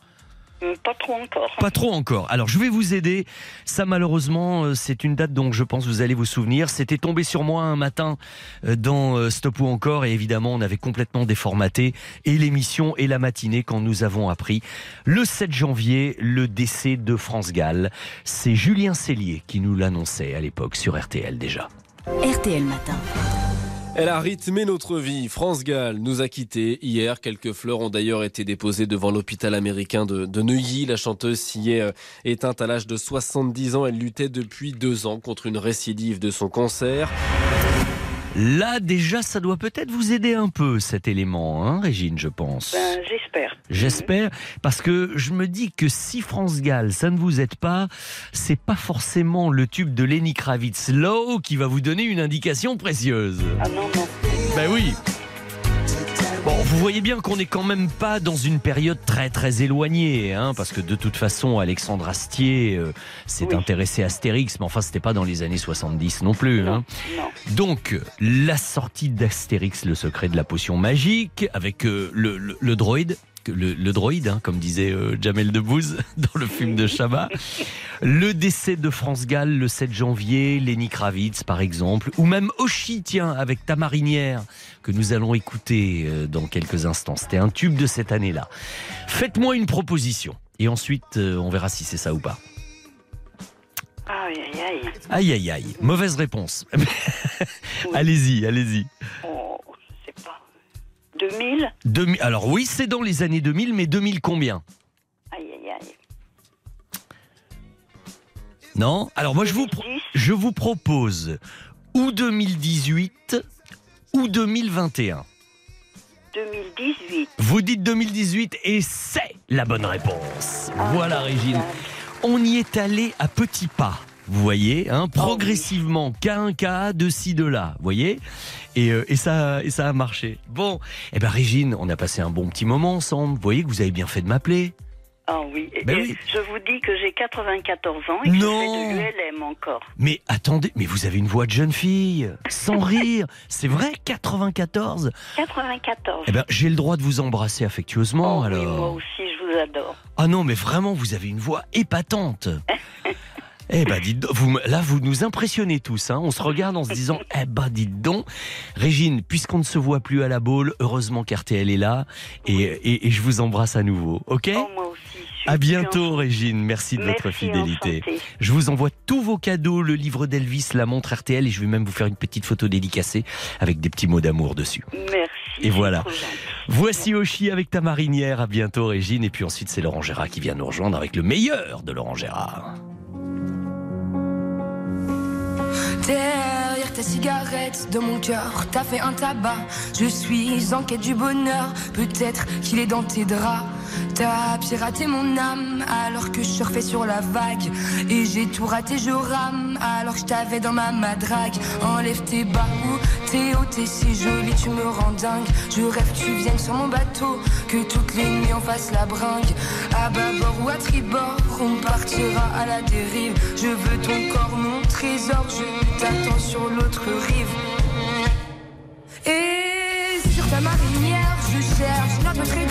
Pas trop encore. Pas trop encore. Alors je vais vous aider. Ça malheureusement, euh, c'est une date dont je pense vous allez vous souvenir. C'était tombé sur moi un matin euh, dans euh, Stop ou encore et évidemment on avait complètement déformaté et l'émission et la matinée quand nous avons appris le 7 janvier le décès de France Gall. C'est Julien Cellier qui nous l'annonçait à l'époque sur RTL déjà. RTL Matin. Elle a rythmé notre vie. France Gall nous a quittés hier. Quelques fleurs ont d'ailleurs été déposées devant l'hôpital américain de, Neuilly. La chanteuse s'y est euh, éteinte à l'âge de 70 ans. Elle luttait depuis deux ans contre une récidive de son cancer. Là déjà ça doit peut-être vous aider un peu cet élément, hein, Régine, je pense. Ben, j'espère. J'espère, parce que je me dis que si France Gall, ça ne vous aide pas, c'est pas forcément le tube de Lenny Kravitz Low qui va vous donner une indication précieuse. Ah non, non. Ben oui. Bon, vous voyez bien qu'on n'est quand même pas dans une période très très éloignée, hein, parce que de toute façon, Alexandre Astier euh, s'est Oui. intéressé à Astérix, mais enfin, c'était pas dans les années 70 non plus. Hein. Non. Donc, la sortie d'Astérix, le secret de la potion magique, avec euh, le, le, le droïde, que- le, le droïde, hein, comme disait euh, Jamel Debbouze dans le film de Chabat. Le décès de France Gall le 7 janvier, Lenny Kravitz par exemple, ou même Oshi, tiens, avec ta marinière, que nous allons écouter euh, dans quelques instants. C'était un tube de cette année-là. Faites-moi une proposition, et ensuite euh, on verra si c'est ça ou pas. Aïe, aïe, aïe. Aïe aïe aïe, mauvaise réponse. allez-y, allez-y. Oh. 2000 2000 Alors oui, c'est dans les années 2000, mais 2000 combien? Aïe, aïe, aïe. Non? Alors moi je vous, pro- 2010 je vous propose ou 2018 ou 2021. 2018. Vous dites 2018 et c'est la bonne réponse. Ah, Voilà Régine. On y est allé à petits pas. Vous voyez, hein, progressivement, cas un cas, de ci, de là, vous voyez et, euh, et, ça, et ça a marché. Bon, eh ben Régine, on a passé un bon petit moment ensemble. Vous voyez que vous avez bien fait de m'appeler. Ah oui. Ben oui. Je vous dis que j'ai 94 ans et que Non. je fais de l'ULM encore. Mais attendez, mais vous avez une voix de jeune fille, sans rire. C'est vrai, 94 94. Eh ben, j'ai le droit de vous embrasser affectueusement, Oh oui, alors. moi aussi, je vous adore. Ah non, mais vraiment, vous avez une voix épatante. Eh ben, dites donc, vous, là, vous nous impressionnez tous. Hein. On se regarde en se disant, eh ben, dites donc, Régine, puisqu'on ne se voit plus à la boule, heureusement qu'RTL est là, et, et- et je vous embrasse à nouveau, ok? Oh, moi aussi. À bientôt, Régine. Merci de votre fidélité. enchantée. Je vous envoie tous vos cadeaux, le livre d'Elvis, la montre RTL, et je vais même vous faire une petite photo dédicacée avec des petits mots d'amour dessus. Merci. Et voilà. Voici Oshi avec ta marinière. À bientôt, Régine. Et puis ensuite, c'est Laurent Gérard qui vient nous rejoindre avec le meilleur de Laurent Gérard. Derrière ta cigarette, de mon cœur, t'as fait un tabac. Je suis en quête du bonheur, peut-être qu'il est dans tes draps. T'as piraté mon âme alors que je surfais sur la vague. Et j'ai tout raté, je rame alors que je t'avais dans ma madrague. Enlève tes bas ou tes hauts, t'es si jolie, tu me rends dingue. Je rêve que tu viennes sur mon bateau, que toutes les nuits on fasse la bringue. À bâbord ou à tribord, on partira à la dérive. Je veux ton corps, mon trésor, je t'attends sur l'autre rive. Et sur ta marinière, je cherche notre trait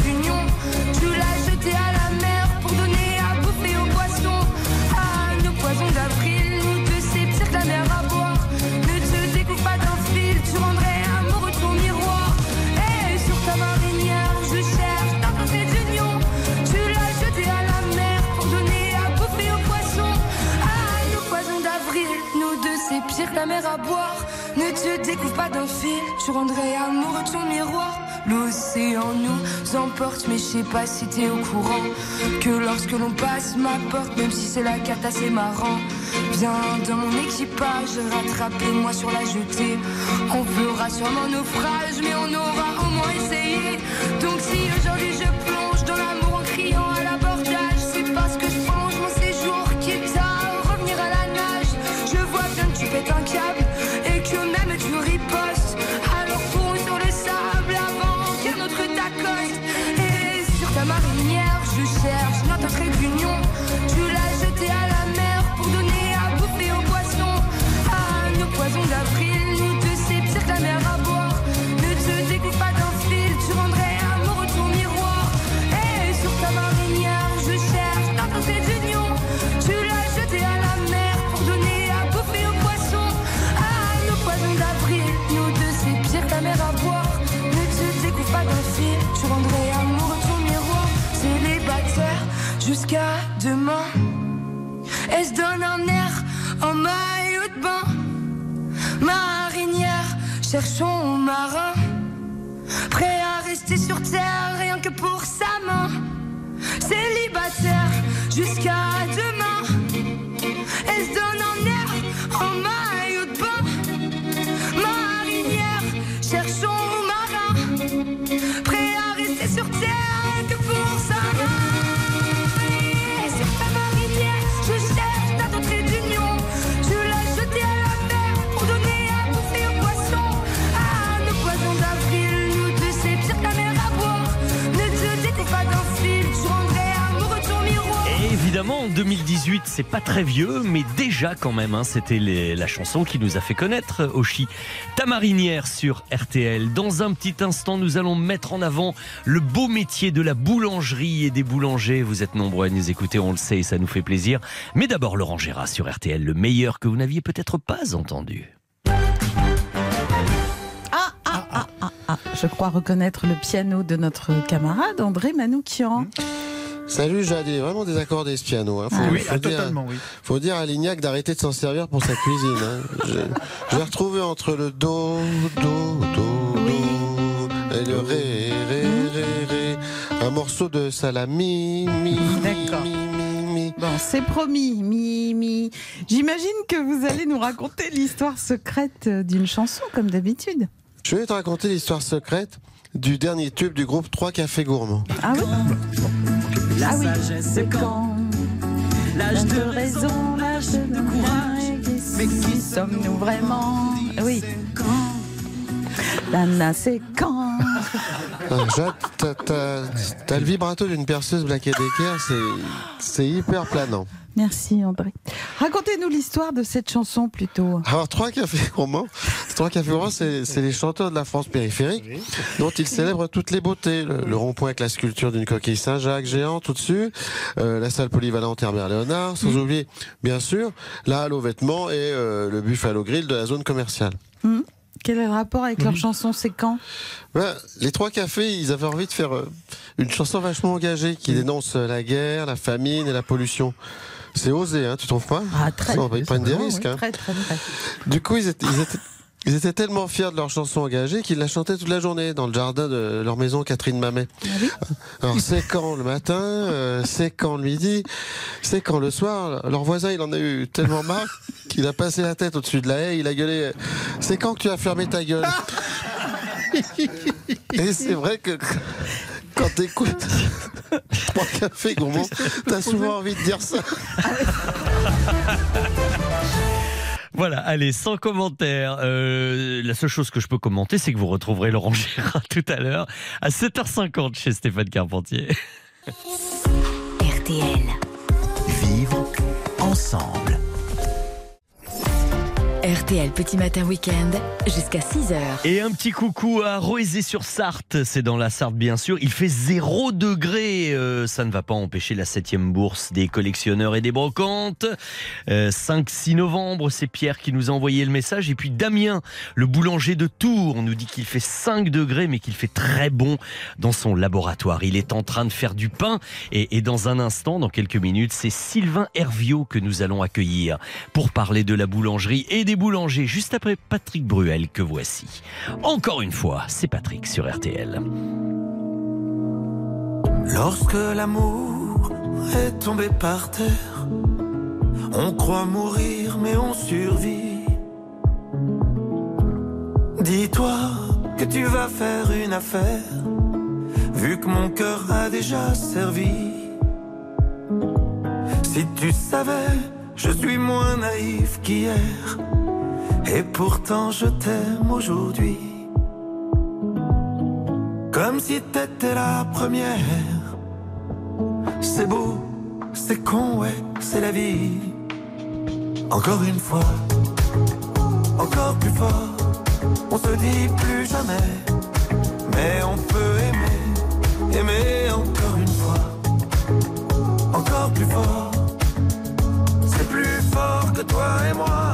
fil, tu rendrais amoureux ton miroir. L'océan nous emporte, mais je sais pas si t'es au courant. Que lorsque l'on passe ma porte, même si c'est la carte assez marrant. Viens dans mon équipage, rattrapez-moi sur la jetée. On fera sûrement naufrage, mais on aura au moins essayé. Donc si aujourd'hui je rien que pour sa main. Célibataire jusqu'à demain. 2018, c'est pas très vieux, mais déjà quand même, hein, c'était la chanson qui nous a fait connaître Oshi. Ta marinière sur RTL. Dans un petit instant, nous allons mettre en avant le beau métier de la boulangerie et des boulangers. Vous êtes nombreux à nous écouter, on le sait, et ça nous fait plaisir. Mais d'abord, Laurent Gérard sur RTL, le meilleur que vous n'aviez peut-être pas entendu. Ah, ah, ah, ah, ah. Je crois reconnaître le piano de notre camarade André Manoukian. Salut Jade, il est vraiment désaccordé ce piano. Hein. Faut, Ah oui, faut ah, dire, totalement, oui. Faut dire à Lignac d'arrêter de s'en servir pour sa cuisine. Hein. Je, je l'ai retrouvé entre le do, do, do, do et le ré, ré, ré, ré. Un morceau de salami, mi, mi, D'accord. Bon, c'est promis, Mimi. J'imagine que vous allez nous raconter l'histoire secrète d'une chanson, comme d'habitude. Je vais te raconter l'histoire secrète du dernier tube du groupe 3 Cafés Gourmands. Ah oui? La Ah sagesse, c'est quand L'âge de raison, l'âge de courage. Mais qui sommes-nous vraiment? Lana, c'est quand t'as- le vibrato d'une perceuse Black Decker, c'est- c'est hyper planant. Merci André. Racontez-nous l'histoire de cette chanson plutôt. Alors, trois cafés gourmands, trois cafés gourmands, c'est c'est les chanteurs de la France périphérique, dont ils célèbrent toutes les beautés. Le, le rond-point avec la sculpture d'une coquille Saint-Jacques géante au-dessus, euh, la salle polyvalente Herbert Léonard, sans Mm. oublier, bien sûr, la halle aux vêtements et euh, le Buffalo Grill de la zone commerciale. Hmm Quel est le rapport avec leur chanson? C'est quand? Ouais, les trois cafés, ils avaient envie de faire euh, une chanson vachement engagée qui dénonce euh, la guerre, la famine et la pollution. C'est osé, hein, tu trouves pas? Ah, très. Ils prennent des risques. hein. Très, très, très. Du coup, ils étaient, ils étaient- ils étaient tellement fiers de leur chanson engagée qu'ils la chantaient toute la journée dans le jardin de leur maison Catherine Mamet. Alors c'est quand le matin, euh, c'est quand le midi, c'est quand le soir? Leur voisin, il en a eu tellement marre qu'il a passé la tête au-dessus de la haie, il a gueulé « C'est quand que tu as fermé ta gueule ?» Et c'est vrai que quand t'écoutes trois cafés gourmands, t'as souvent envie de dire ça. Voilà, allez, sans commentaire. Euh, la seule chose que je peux commenter, c'est que vous retrouverez Laurent Gérard tout à l'heure à 7h50 chez Stéphane Carpentier. RTL. Vivre ensemble. RTL Petit Matin Week-end jusqu'à 6h. Et un petit coucou à Roésé-sur-Sarthe, c'est dans la Sarthe bien sûr. Il fait 0 degré, euh, ça ne va pas empêcher la 7 bourse des collectionneurs et des brocantes. Euh, 5-6 novembre, c'est Pierre qui nous a envoyé le message. Et puis Damien, le boulanger de Tours, nous dit qu'il fait 5 degrés mais qu'il fait très bon dans son laboratoire. Il est en train de faire du pain et, et dans un instant, dans quelques minutes, c'est Sylvain Herviot que nous allons accueillir pour parler de la boulangerie et des boulangers juste après Patrick Bruel que voici. Encore une fois, c'est Patrick sur RTL. Lorsque l'amour est tombé par terre, on croit mourir mais on survit. Dis-toi que tu vas faire une affaire, vu que mon cœur a déjà servi. Si tu savais, je suis moins naïf qu'hier, et pourtant je t'aime aujourd'hui. Comme si t'étais la première. C'est beau, c'est con, ouais, c'est la vie. Encore une fois, encore plus fort. On se dit plus jamais, mais on peut aimer, aimer encore une fois. Encore plus fort, c'est plus fort que toi et moi.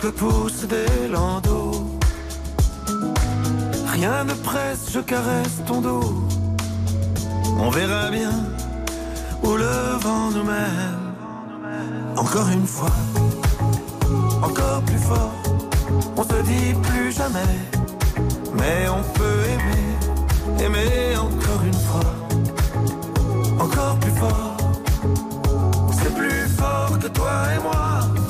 couples poussent des landaux. Rien ne presse, je caresse ton dos. On verra bien où le vent nous mène. Encore une fois, encore plus fort. On se dit plus jamais, mais on peut aimer, aimer encore une fois. Encore plus fort, c'est plus fort que toi et moi.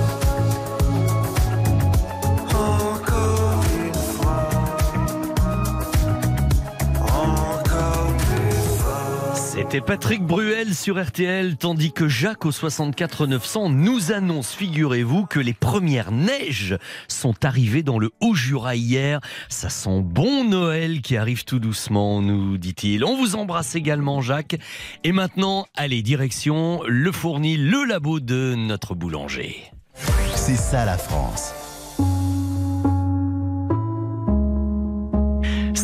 C'était Patrick Bruel sur RTL, tandis que Jacques au 64 900 nous annonce, figurez-vous, que les premières neiges sont arrivées dans le Haut-Jura hier. Ça sent bon Noël qui arrive tout doucement, nous dit-il. On vous embrasse également, Jacques. Et maintenant, allez, direction le fourni, le labo de notre boulanger. C'est ça la France.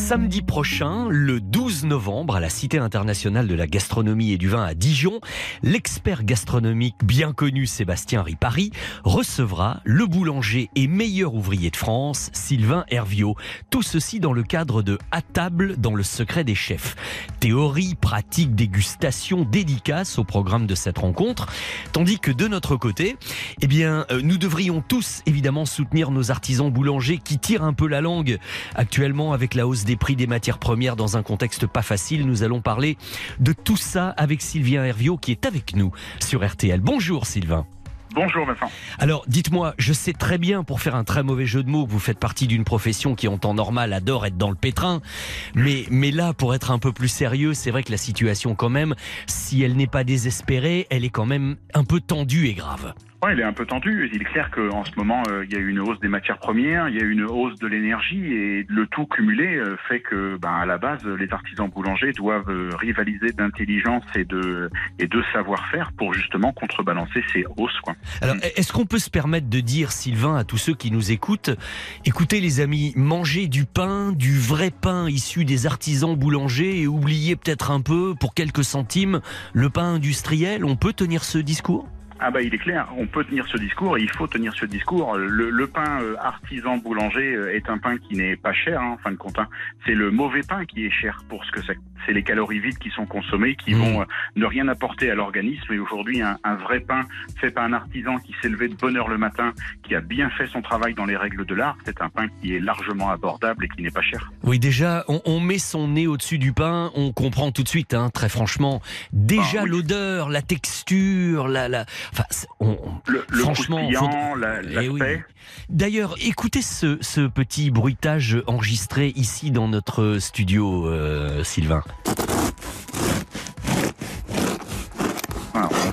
Samedi prochain, le 12 novembre, à la Cité internationale de la gastronomie et du vin à Dijon, l'expert gastronomique bien connu Sébastien Ripari recevra le boulanger et meilleur ouvrier de France, Sylvain Herviot. Tout ceci dans le cadre de À table dans le secret des chefs. Théorie, pratique, dégustation, dédicace au programme de cette rencontre. Tandis que de notre côté, eh bien, euh, nous devrions tous évidemment soutenir nos artisans boulangers qui tirent un peu la langue actuellement avec la hausse des prix des matières premières dans un contexte pas facile. Nous allons parler de tout ça avec Sylvain Herviot qui est avec nous sur RTL. Bonjour Sylvain. Bonjour Vincent. Alors, dites-moi, je sais très bien, pour faire un très mauvais jeu de mots, que vous faites partie d'une profession qui, en temps normal, adore être dans le pétrin. Mais, mais là, pour être un peu plus sérieux, c'est vrai que la situation, quand même, si elle n'est pas désespérée, elle est quand même un peu tendue et grave. Ouais, il est un peu tendu. Il est clair qu'en ce moment, euh, il y a une hausse des matières premières, il y a une hausse de l'énergie et le tout cumulé euh, fait que, ben, à la base, les artisans boulangers doivent euh, rivaliser d'intelligence et de savoir-faire pour justement contrebalancer ces hausses. Quoi. Alors, est-ce qu'on peut se permettre de dire, Sylvain, à tous ceux qui nous écoutent, écoutez les amis, mangez du pain, du vrai pain issu des artisans boulangers et oubliez peut-être un peu, pour quelques centimes, le pain industriel On peut tenir ce discours? Ah bah il est clair, on peut tenir ce discours et il faut tenir ce discours. Le, le pain euh, artisan boulanger euh, est un pain qui n'est pas cher hein, en fin de compte. hein. C'est le mauvais pain qui est cher pour ce que c'est. C'est les calories vides qui sont consommées, qui Mmh. vont euh, ne rien apporter à l'organisme. Et aujourd'hui, un, un vrai pain fait par un artisan qui s'est levé de bonne heure le matin, qui a bien fait son travail dans les règles de l'art, c'est un pain qui est largement abordable et qui n'est pas cher. Oui, déjà, on, on met son nez au-dessus du pain, on comprend tout de suite, hein, très franchement. Déjà l'odeur, la texture, la, la, enfin, on- Le, franchement, faut- la- Eh oui. D'ailleurs, écoutez ce, ce petit bruitage enregistré ici dans notre studio, euh, Sylvain.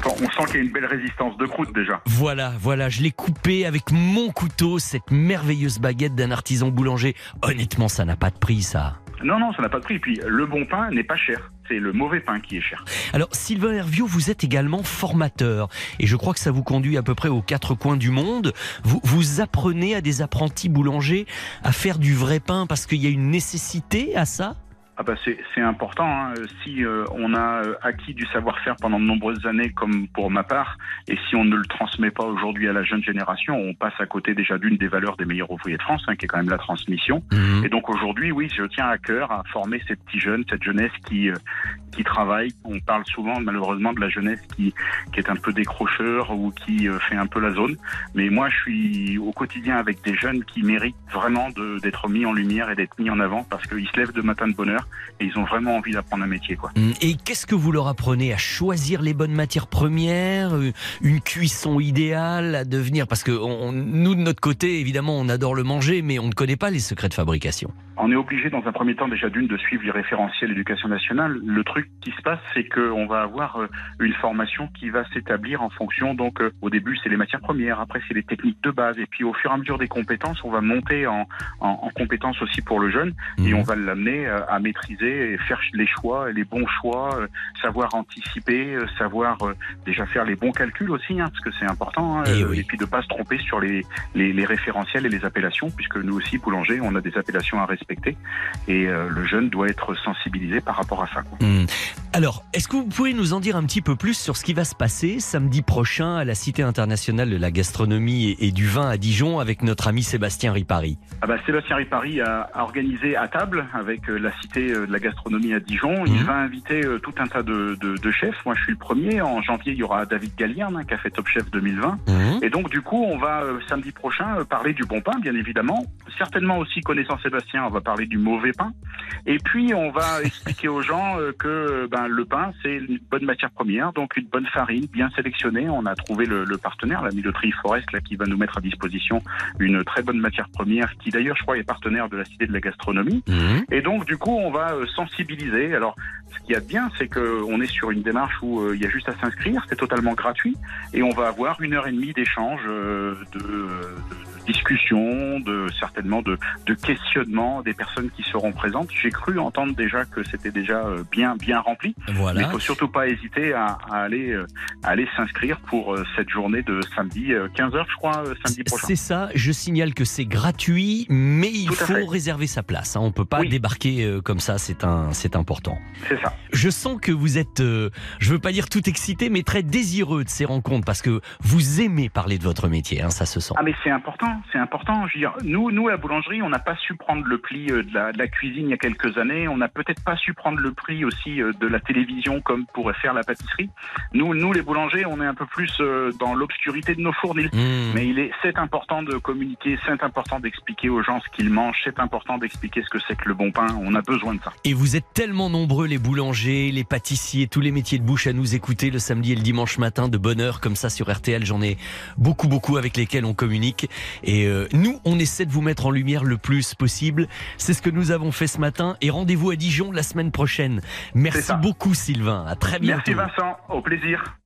On sent qu'il y a une belle résistance de croûte déjà. Voilà, voilà, je l'ai coupé avec mon couteau, cette merveilleuse baguette d'un artisan boulanger. Honnêtement, ça n'a pas de prix, ça. Non, non, ça n'a pas de prix. Puis le bon pain n'est pas cher. C'est le mauvais pain qui est cher. Alors, Sylvain Herviot, vous êtes également formateur. Et je crois que ça vous conduit à peu près aux quatre coins du monde. Vous, vous apprenez à des apprentis boulangers à faire du vrai pain parce qu'il y a une nécessité à ça? Ah bah c'est important. hein. Si euh, on a euh, acquis du savoir-faire pendant de nombreuses années, comme pour ma part, et si on ne le transmet pas aujourd'hui à la jeune génération, on passe à côté déjà d'une des valeurs des meilleurs ouvriers de France, hein, qui est quand même la transmission. Et donc aujourd'hui, oui, je tiens à cœur à former ces petits jeunes, cette jeunesse qui euh, qui travaille. On parle souvent malheureusement de la jeunesse qui qui est un peu décrocheur ou qui euh, fait un peu la zone. Mais moi, je suis au quotidien avec des jeunes qui méritent vraiment d'être mis en lumière et d'être mis en avant parce qu'ils se lèvent de matin de bonne et ils ont vraiment envie d'apprendre un métier, quoi. Hum, Et qu'est-ce que vous leur apprenez à choisir les bonnes matières premières, euh, une cuisson idéale, à devenir? Parce que on- nous de notre côté évidemment on adore le manger, mais on ne connaît pas les secrets de fabrication. On est obligé dans un premier temps déjà d'une de suivre les référentiels éducation nationale. Le truc qui se passe, c'est qu'on va avoir euh, une formation qui va s'établir en fonction. Donc euh, au début, c'est les matières premières, après c'est les techniques de base, et puis au fur et à mesure des compétences, on va monter en, en, en compétences aussi pour le jeune, et on va l'amener à maîtriser et faire les choix, les bons choix, euh, savoir anticiper, euh, savoir euh, déjà faire les bons calculs aussi, hein, parce que c'est important, hein, euh, et, puis de pas se tromper sur les, les, les référentiels et les appellations, puisque nous aussi boulangers, on a des appellations à respecter, et le jeune doit être sensibilisé par rapport à ça. quoi. Hum. Alors, est-ce que vous pouvez nous en dire un petit peu plus sur ce qui va se passer samedi prochain à la Cité internationale de la gastronomie et, et du vin à Dijon avec notre ami Sébastien Ripari? Ah bah, Sébastien Ripari a, a organisé à table avec euh, la cité euh, de la gastronomie à Dijon. Il va inviter euh, tout un tas de, de- de chefs. Moi, je suis le premier. En janvier, il y aura David Gallierne hein, qui a fait Top Chef 2020. Et donc, du coup, on va samedi prochain parler du bon pain, bien évidemment. Certainement aussi, connaissant Sébastien, on va parler du mauvais pain. Et puis, on va expliquer aux gens que euh, ben, le pain, c'est une bonne matière première, donc une bonne farine bien sélectionnée. On a trouvé le, le partenaire, la Miloterie Forest, là, qui va nous mettre à disposition une très bonne matière première, qui d'ailleurs, je crois, est partenaire de la Cité de la Gastronomie. Et donc, du coup, on va euh, sensibiliser. Alors, ce qu'il y a de bien, c'est qu'on est sur une démarche où euh, il y a juste à s'inscrire, c'est totalement gratuit, et on va avoir une heure et demie d'échange, euh, de, de- discussions, de certainement de, de questionnements des personnes qui seront présentes. J'ai cru entendre déjà que c'était déjà euh, bien bien rempli. Voilà. Mais il faut surtout pas hésiter à, à aller euh, à aller s'inscrire pour euh, cette journée de samedi 15h, je crois, samedi prochain. C'est ça, je signale que c'est gratuit, mais il faut fait. réserver sa place. hein. On peut pas Oui. débarquer comme ça, c'est un, c'est important. C'est ça. Je sens que vous êtes, je veux pas dire tout excité, mais très désireux de ces rencontres parce que vous aimez parler de votre métier, hein, ça se sent. Ah mais c'est important, c'est important. Je veux dire, nous, nous la boulangerie, on n'a pas su prendre le pli euh, de la, de la cuisine il y a quelques années. On n'a peut-être pas su prendre le prix aussi euh, de la télévision comme pourrait faire la pâtisserie. Nous, nous les boulangers, on est un peu plus euh, dans l'obscurité de nos fournils. Mmh. Mais il est, c'est important de communiquer, c'est important d'expliquer aux gens ce qu'ils mangent, c'est important d'expliquer ce que c'est que le bon pain. On a besoin de ça. Et vous êtes tellement nombreux, les boulangers, les pâtissiers, tous les métiers de bouche à nous écouter le samedi et le dimanche matin de bonne heure comme ça sur RTL. J'en ai beaucoup, beaucoup avec lesquels on communique. Et euh, nous, on essaie de vous mettre en lumière le plus possible. C'est ce que nous avons fait ce matin. Et rendez-vous à Dijon la semaine prochaine. Merci beaucoup, Sylvain. À très bientôt. Merci Vincent, au plaisir.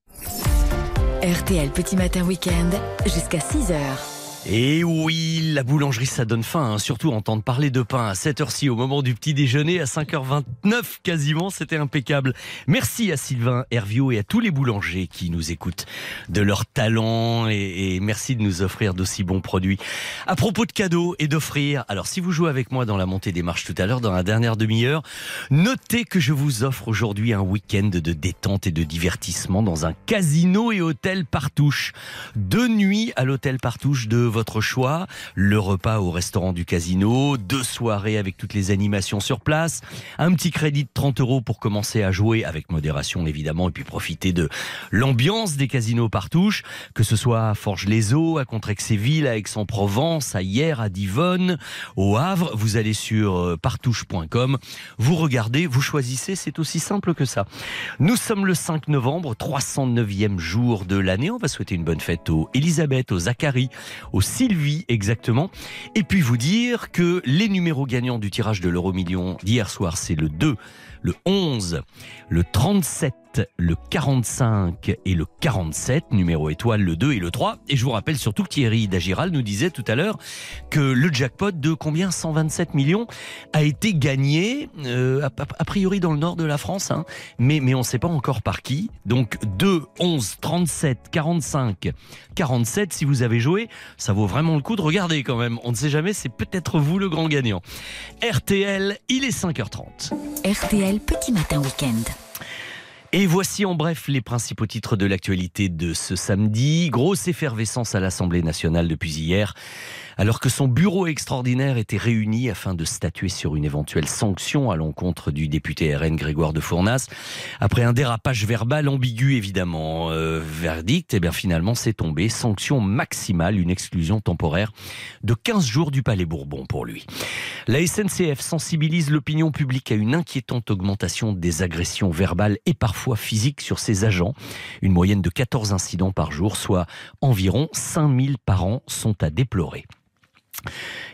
RTL Petit Matin Week-end jusqu'à 6h. Et oui, la boulangerie, ça donne faim, hein. surtout entendre parler de pain à cette heure-ci, au moment du petit déjeuner, à 5h29 quasiment, c'était impeccable. Merci à Sylvain Herviot et à tous les boulangers qui nous écoutent de leur talent et, et merci de nous offrir d'aussi bons produits. À propos de cadeaux et d'offrir, alors si vous jouez avec moi dans la montée des marches tout à l'heure, dans la dernière demi-heure, notez que je vous offre aujourd'hui un week-end de détente et de divertissement dans un casino et hôtel Partouche. Deux nuits à l'hôtel Partouche de votre choix, le repas au restaurant du casino, deux soirées avec toutes les animations sur place, un petit crédit de 30 euros pour commencer à jouer avec modération évidemment et puis profiter de l'ambiance des casinos Partouche, que ce soit à Forges-les-Eaux, à Contrexéville, à Aix-en-Provence, à Hier, à Divonne, au Havre, vous allez sur euh, partouche.com, vous regardez, vous choisissez, c'est aussi simple que ça. Nous sommes le 5 novembre, 309e jour de l'année. On va souhaiter une bonne fête aux Elisabeth, aux Zachary, Sylvie exactement. Et puis vous dire que les numéros gagnants du tirage de l'euro million d'hier soir, c'est le 2, le 11, le 37, le 45 et le 47, numéro étoile le 2 et le 3. Et je vous rappelle surtout que Thierry Dagiral nous disait tout à l'heure que le jackpot de combien? 127 millions a été gagné, euh, a, priori dans le nord de la France, hein, mais, mais on ne sait pas encore par qui. Donc 2, 11, 37, 45, 47, si vous avez joué, ça vaut vraiment le coup de regarder quand même. On ne sait jamais, c'est peut-être vous le grand gagnant. RTL, il est 5h30. RTL Petit Matin Week-end. Et voici en bref les principaux titres de l'actualité de ce samedi. Grosse effervescence à l'Assemblée nationale depuis hier, alors que son bureau extraordinaire était réuni afin de statuer sur une éventuelle sanction à l'encontre du député RN Grégoire de Fournas. Après un dérapage verbal ambigu évidemment, euh, verdict, et bien finalement c'est tombé. Sanction maximale, une exclusion temporaire de 15 jours du Palais Bourbon pour lui. La SNCF sensibilise l'opinion publique à une inquiétante augmentation des agressions verbales et parfois physiques sur ses agents. Une moyenne de 14 incidents par jour, soit environ 5000 par an, sont à déplorer.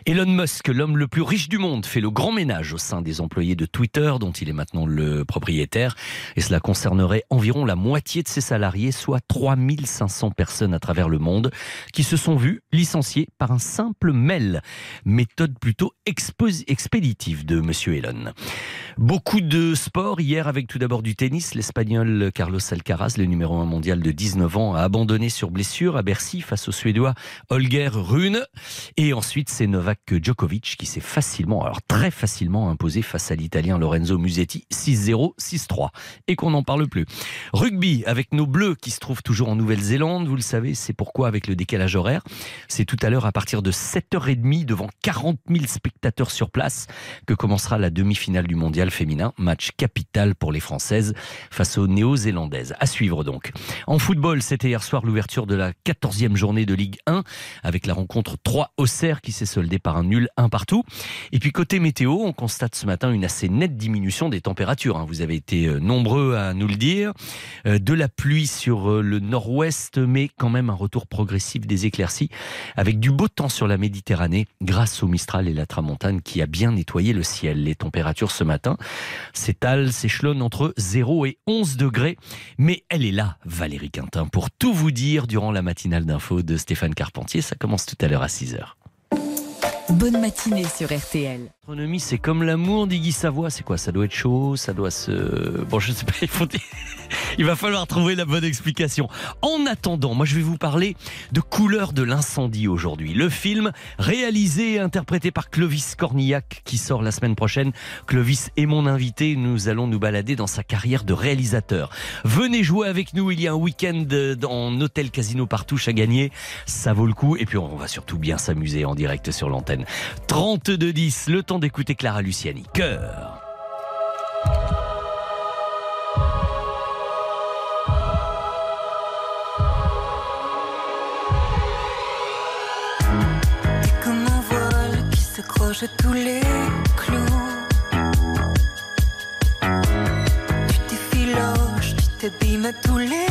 Elon Musk, l'homme le plus riche du monde, fait le grand ménage au sein des employés de Twitter, dont il est maintenant le propriétaire. Et cela concernerait environ la moitié de ses salariés, soit 3500 personnes à travers le monde, qui se sont vues licenciées par un simple mail. Méthode plutôt expéditive de Monsieur Elon. Beaucoup de sport hier avec tout d'abord du tennis. L'Espagnol Carlos Alcaraz, le numéro 1 mondial de 19 ans, a abandonné sur blessure à Bercy face au Suédois Holger Rune. Et ensuite, c'est Novak Djokovic qui s'est facilement, alors très facilement imposé face à l'Italien Lorenzo Musetti 6-0, 6-3. Et qu'on n'en parle plus. Rugby avec nos Bleus qui se trouvent toujours en Nouvelle-Zélande. Vous le savez, c'est pourquoi avec le décalage horaire. C'est tout à l'heure à partir de 7h30 devant 40 000 spectateurs sur place que commencera la demi-finale du mondial féminin. Match capital pour les Françaises face aux Néo-Zélandaises. À suivre donc. En football, c'était hier soir l'ouverture de la 14e journée de Ligue 1 avec la rencontre 3 Auxerre qui s'est soldé par un nul un partout. Et puis côté météo, on constate ce matin une assez nette diminution des températures. hein. Vous avez été euh, nombreux à nous le dire. Euh, De la pluie sur euh, le nord-ouest, mais quand même un retour progressif des éclaircies, avec du beau temps sur la Méditerranée, grâce au Mistral et la Tramontane qui a bien nettoyé le ciel. Les températures ce matin s'étalent, s'échelonnent entre 0 et 11 degrés. Mais elle est là, Valérie Quintin, pour tout vous dire durant la matinale d'info de Stéphane Carpentier. Ça commence tout à l'heure à 6 heures. Bonne matinée sur RTL. Gastronomie, c'est comme l'amour, dit Guy Savoie. C'est quoi? Ça doit être chaud, ça doit se. Bon, je sais pas, il, faut... il va falloir trouver la bonne explication. En attendant, moi je vais vous parler de Couleur de l'incendie aujourd'hui. Le film réalisé et interprété par Clovis Cornillac qui sort la semaine prochaine. Clovis est mon invité. Nous allons nous balader dans sa carrière de réalisateur. Venez jouer avec nous. Il y a un week-end en hôtel casino partouche à gagner. Ça vaut le coup. Et puis on va surtout bien s'amuser en direct sur l'antenne. 32-10, le temps d'écouter Clara Luciani. Cœur. Comme un voile qui s'accroche à tous les clous. Tu t'effiloches, tu t'abîmes à tous les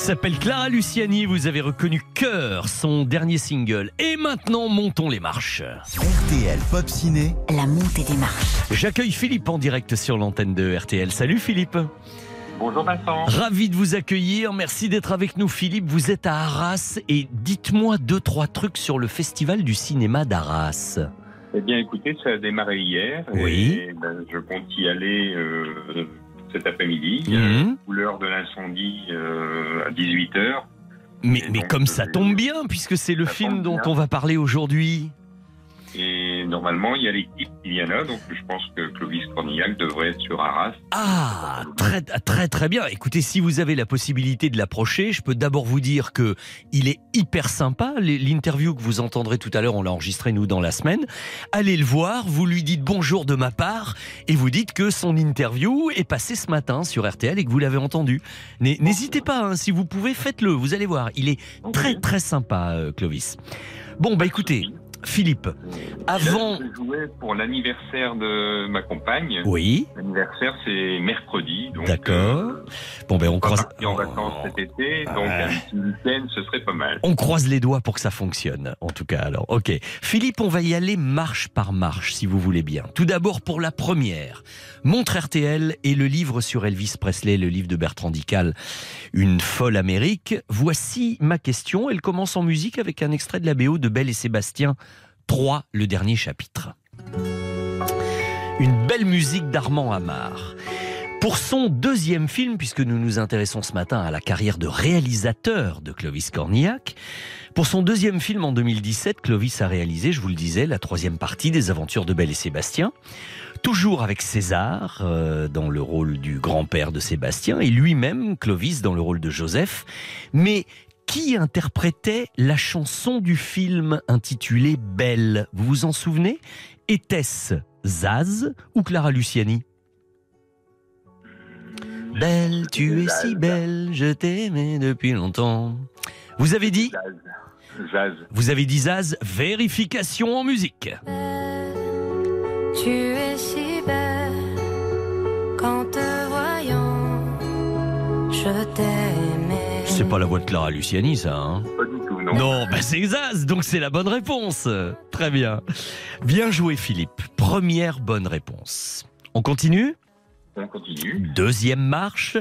s'appelle Clara Luciani, vous avez reconnu Cœur, son dernier single. Et maintenant, montons les marches. RTL Pop Ciné. La montée des marches. J'accueille Philippe en direct sur l'antenne de RTL. Salut Philippe. Bonjour Vincent. Ravi de vous accueillir. Merci d'être avec nous, Philippe. Vous êtes à Arras et dites-moi deux, trois trucs sur le festival du cinéma d'Arras. Eh bien, écoutez, ça a démarré hier. Oui. Et, ben, je compte y aller euh, cet après-midi. Mhm. Couleur de l'incendie euh, à 18h. Mais, mais comme ça tombe bien, puisque c'est le film dont on va parler aujourd'hui. Normalement, il y a l'équipe qui vient là. Donc, je pense que Clovis Cornillac devrait être sur Arras. Ah, très très très bien. Écoutez, si vous avez la possibilité de l'approcher, je peux d'abord vous dire que il est hyper sympa. L'interview que vous entendrez tout à l'heure, on l'a enregistré nous dans la semaine. Allez le voir, vous lui dites bonjour de ma part et vous dites que son interview est passée ce matin sur RTL et que vous l'avez entendu. N'hé- N'hésitez pas, hein, si vous pouvez, faites-le. Vous allez voir, il est très très sympa, euh, Clovis. Bon, bah écoutez, Philippe, avant. Je jouais pour l'anniversaire de ma compagne. Oui. L'anniversaire, c'est mercredi. D'accord. euh, Bon, ben on croise. en vacances cet été. Donc, Ah. un petit week-end, ce serait pas mal. On croise les doigts pour que ça fonctionne, en tout cas. Alors, ok. Philippe, on va y aller marche par marche, si vous voulez bien. Tout d'abord, pour la première, Montre RTL et le livre sur Elvis Presley, le livre de Bertrand Dical, Une folle Amérique. Voici ma question. Elle commence en musique avec un extrait de la BO de Belle et Sébastien. 3, le dernier chapitre. Une belle musique d'Armand Amar. Pour son deuxième film, puisque nous nous intéressons ce matin à la carrière de réalisateur de Clovis Cornillac, pour son deuxième film en 2017, Clovis a réalisé, je vous le disais, la troisième partie des aventures de Belle et Sébastien, toujours avec César euh, dans le rôle du grand-père de Sébastien et lui-même, Clovis, dans le rôle de Joseph. Mais qui interprétait la chanson du film intitulée Belle? Vous vous en souvenez? Était-ce Zaz ou Clara Luciani? Belle, tu es si belle, je t'aimais depuis longtemps. Vous avez dit? Zaz. Vous avez dit Zaz, vérification en musique. Tu es si belle qu'en te voyant, je t'aimais. C'est pas la voix de Clara Luciani, ça, hein Pas du tout, non. Non, bah c'est Zaz, donc c'est la bonne réponse. Très bien. Bien joué, Philippe. Première bonne réponse. On continue? On continue. Deuxième marche,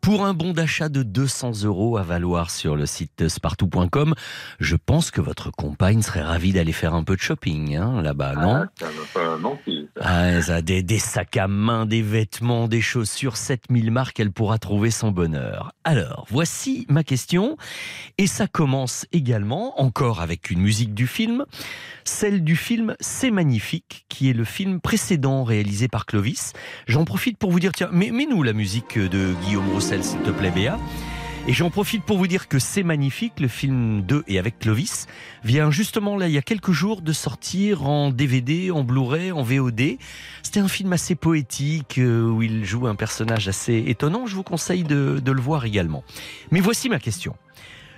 pour un bon d'achat de 200 euros à valoir sur le site spartou.com, je pense que votre compagne serait ravie d'aller faire un peu de shopping hein, là-bas, non? Ah, ça pas ça. Ah, ça, des, des sacs à main, des vêtements, des chaussures, 7000 marques, elle pourra trouver son bonheur. Alors, voici ma question. Et ça commence également, encore avec une musique du film, celle du film C'est magnifique, qui est le film précédent réalisé par Clovis. J'en profite pour vous dire, tiens, mets- mets-nous la musique de Guillaume Roussel, s'il te plaît, Béa. Et j'en profite pour vous dire que C'est magnifique, le film 2 et avec Clovis, vient justement là, il y a quelques jours, de sortir en DVD, en Blu-ray, en VOD. C'était un film assez poétique euh, où il joue un personnage assez étonnant. Je vous conseille de, de le voir également. Mais voici ma question.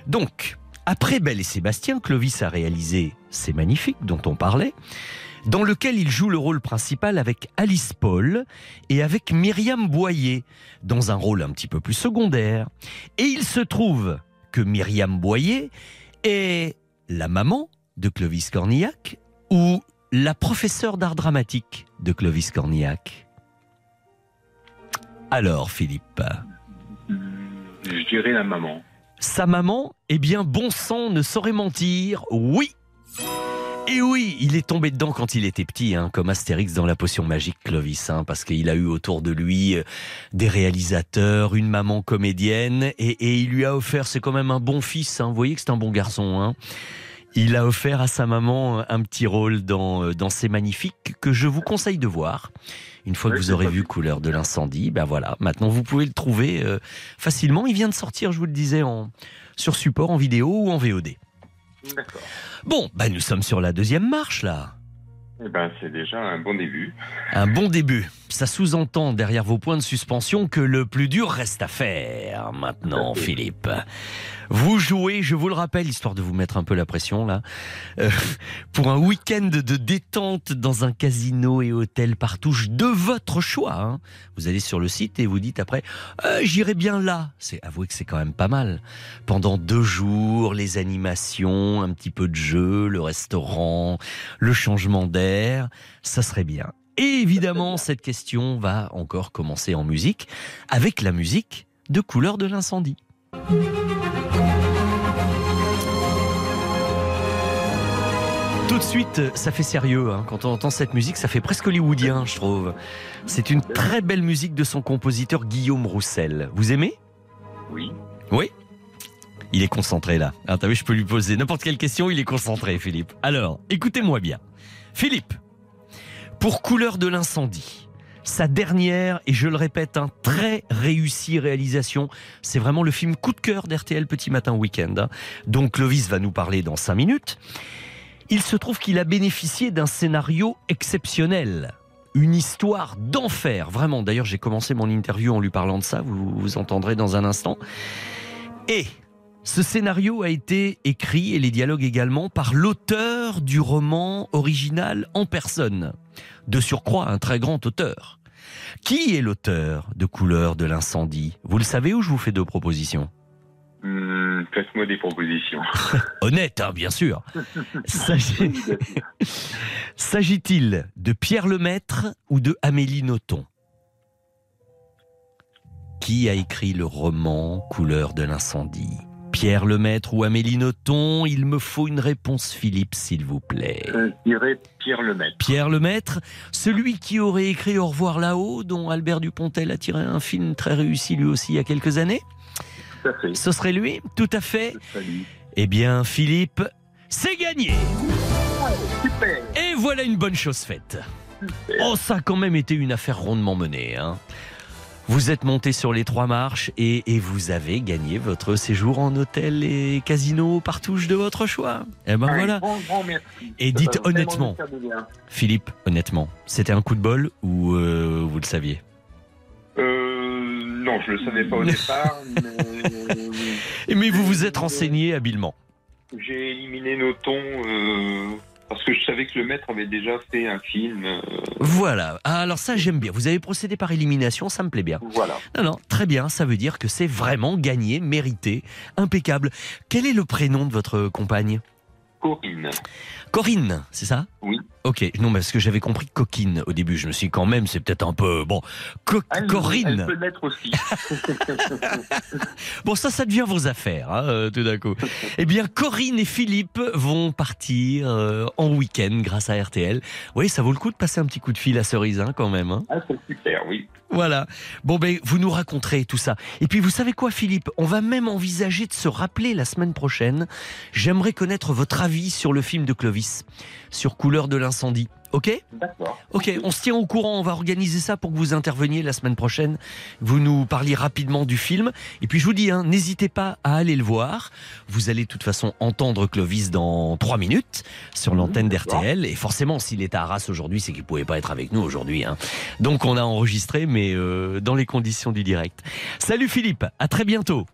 Donc, après Belle et Sébastien, Clovis a réalisé C'est magnifique, dont on parlait, dans lequel il joue le rôle principal avec Alice Paul et avec Myriam Boyer, dans un rôle un petit peu plus secondaire. Et il se trouve que Myriam Boyer est la maman de Clovis Cornillac ou la professeure d'art dramatique de Clovis Cornillac. Alors, Philippe Je dirais la maman. sa maman, eh bien, bon sang ne saurait mentir, oui et oui, il est tombé dedans quand il était petit, hein, comme Astérix dans la potion magique Clovis, hein, parce qu'il a eu autour de lui euh, des réalisateurs, une maman comédienne, et, et il lui a offert, c'est quand même un bon fils, hein, vous voyez que c'est un bon garçon. Hein. Il a offert à sa maman un petit rôle dans, euh, dans C'est magnifique, que je vous conseille de voir. Une fois que Oui, vous aurez vu Couleur de l'incendie, ben voilà, maintenant vous pouvez le trouver euh, facilement. Il vient de sortir, je vous le disais, en, sur support, en vidéo ou en VOD. D'accord. Bon, bah nous sommes sur la deuxième marche là. Eh ben, c'est déjà un bon début. Un bon début. Ça sous-entend derrière vos points de suspension que le plus dur reste à faire maintenant. Philippe. Vous jouez, je vous le rappelle, histoire de vous mettre un peu la pression là, euh, pour un week-end de détente dans un casino et hôtel par touche de votre choix. hein. Vous allez sur le site et vous dites après, Euh, j'irai bien là. C'est avouez que c'est quand même pas mal. Pendant deux jours, les animations, un petit peu de jeu, le restaurant, le changement d'air, ça serait bien. Et évidemment, cette question va encore commencer en musique avec la musique de Couleur de l'incendie. Tout de suite, ça fait sérieux. hein. Quand on entend cette musique, ça fait presque hollywoodien, je trouve. C'est une très belle musique de son compositeur Guillaume Roussel. Vous aimez? Oui. Oui? Il est concentré là. Ah, t'as vu, je peux lui poser n'importe quelle question, il est concentré, Philippe. Alors, écoutez-moi bien. Philippe, pour Couleur de l'incendie, sa dernière, et je le répète, un très réussi réalisation, c'est vraiment le film coup de cœur d'RTL Petit Matin Week-end, hein, dont Clovis va nous parler dans 5 minutes. Il se trouve qu'il a bénéficié d'un scénario exceptionnel. Une histoire d'enfer, vraiment. D'ailleurs, j'ai commencé mon interview en lui parlant de ça, vous, vous entendrez dans un instant. Et ce scénario a été écrit, et les dialogues également, par l'auteur du roman original en personne. De surcroît, un très grand auteur. Qui est l'auteur de Couleur de l'incendie? Vous le savez ou je vous fais deux propositions? Hum, Faites-moi des propositions. Honnête, hein, bien sûr. S'agit- S'agit-il de Pierre Lemaître ou de Amélie Nothomb? Qui a écrit le roman Couleur de l'incendie? Pierre Lemaître ou Amélie Nothomb Il me faut une réponse, Philippe, s'il vous plaît. Euh, Je dirais Pierre Lemaître. Pierre Lemaître, celui qui aurait écrit Au revoir là-haut, dont Albert Dupontel a tiré un film très réussi lui aussi il y a quelques années Tout à fait. Ce serait lui? Tout à fait. Salut. Eh bien, Philippe, c'est gagné Super. Et voilà une bonne chose faite. Oh, ça a quand même été une affaire rondement menée. Hein. Vous êtes monté sur les trois marches et, et vous avez gagné votre séjour en hôtel et casino partouche de votre choix. Eh ben voilà. merci. Et Ça dites honnêtement. Philippe, honnêtement, c'était un coup de bol ou euh, vous le saviez? Euh, non, je le savais pas au départ, mais Mais vous vous êtes renseigné habilement. j'ai éliminé nos tons euh, parce que je savais que le maître avait déjà fait un film. euh, Voilà. Ah, alors ça, j'aime bien. Vous avez procédé par élimination, ça me plaît bien. voilà. Non, non, très bien. Ça veut dire que c'est vraiment gagné, mérité, impeccable. Quel est le prénom de votre compagne? Corinne. Corinne, c'est ça? Oui. Ok, non, parce que j'avais compris coquine au début. Je me suis dit, quand même, c'est peut-être un peu. Bon, Co- Elle, Corinne. Elle peut l'être aussi. Bon, ça, ça devient vos affaires, hein, euh, tout d'un coup. eh bien, Corinne et Philippe vont partir euh, en week-end grâce à RTL. Oui, ça vaut le coup de passer un petit coup de fil à Cerise, hein, quand même. hein. ah, c'est super, oui. Voilà. Bon, ben, vous nous raconterez tout ça. Et puis, vous savez quoi, Philippe? On va même envisager de se rappeler la semaine prochaine. J'aimerais connaître votre avis sur le film de Clovis, sur Couleur de l'incendie. Ok D'accord. Ok, on se tient au courant, on va organiser ça pour que vous interveniez la semaine prochaine. Vous nous parliez rapidement du film. Et puis je vous dis, hein, n'hésitez pas à aller le voir. Vous allez de toute façon entendre Clovis dans trois minutes sur l'antenne d'RTL. Et forcément, s'il est à Arras aujourd'hui, c'est qu'il ne pouvait pas être avec nous aujourd'hui. hein. Donc on a enregistré, mais euh, dans les conditions du direct. Salut Philippe, à très bientôt.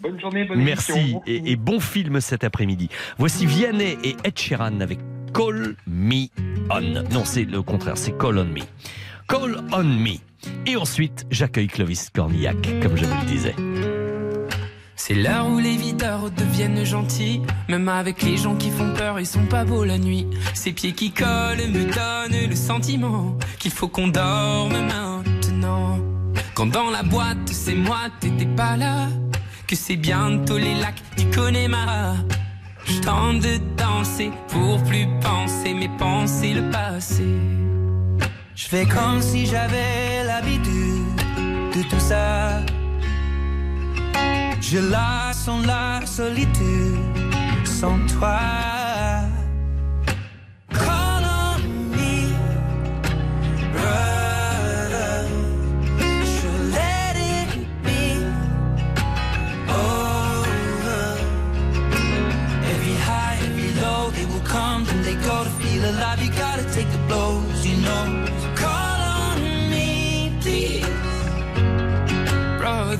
Bonne journée, bonne Merci émission. et, et bon film cet après-midi. Voici Vianney et Ed Sheeran avec Call Me On. Non, c'est le contraire, c'est Call On Me. Call On Me. Et ensuite, j'accueille Clovis Cornillac, comme je vous le disais. C'est l'heure où les videurs deviennent gentils. Même avec les gens qui font peur, ils sont pas beaux la nuit. Ces pieds qui collent me donnent le sentiment qu'il faut qu'on dorme maintenant. Quand dans la boîte, c'est moi, t'étais pas là. Que c'est bientôt les lacs du Connemara. Je tente de danser pour plus penser, mais penser le passé. Je fais comme si j'avais l'habitude de tout ça. Je la sens la solitude sans toi.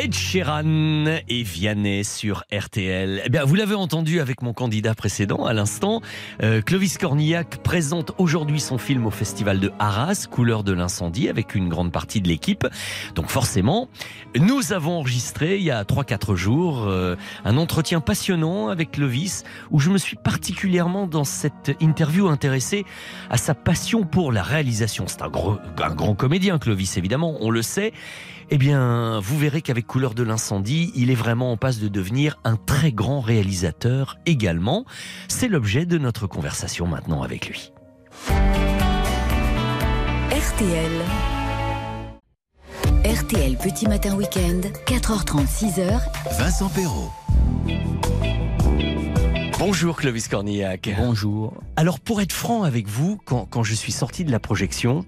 Ed Sheeran et Vianney sur RTL. Eh bien, vous l'avez entendu avec mon candidat précédent à l'instant. euh, Clovis Cornillac présente aujourd'hui son film au festival de Arras, Couleur de l'incendie, avec une grande partie de l'équipe. Donc forcément, nous avons enregistré il y a 3-4 jours euh, un entretien passionnant avec Clovis où je me suis particulièrement dans cette interview intéressé à sa passion pour la réalisation. C'est un, un grand comédien, Clovis, évidemment, on le sait. Eh bien, vous verrez qu'avec Couleur de l'incendie, il est vraiment en passe de devenir un très grand réalisateur également. C'est l'objet de notre conversation maintenant avec lui. RTL. RTL Petit Matin Week-end, 4h30, 6h. Vincent Perrault. Bonjour Clovis Cornillac. Bonjour. Alors pour être franc avec vous, quand, quand je suis sorti de la projection,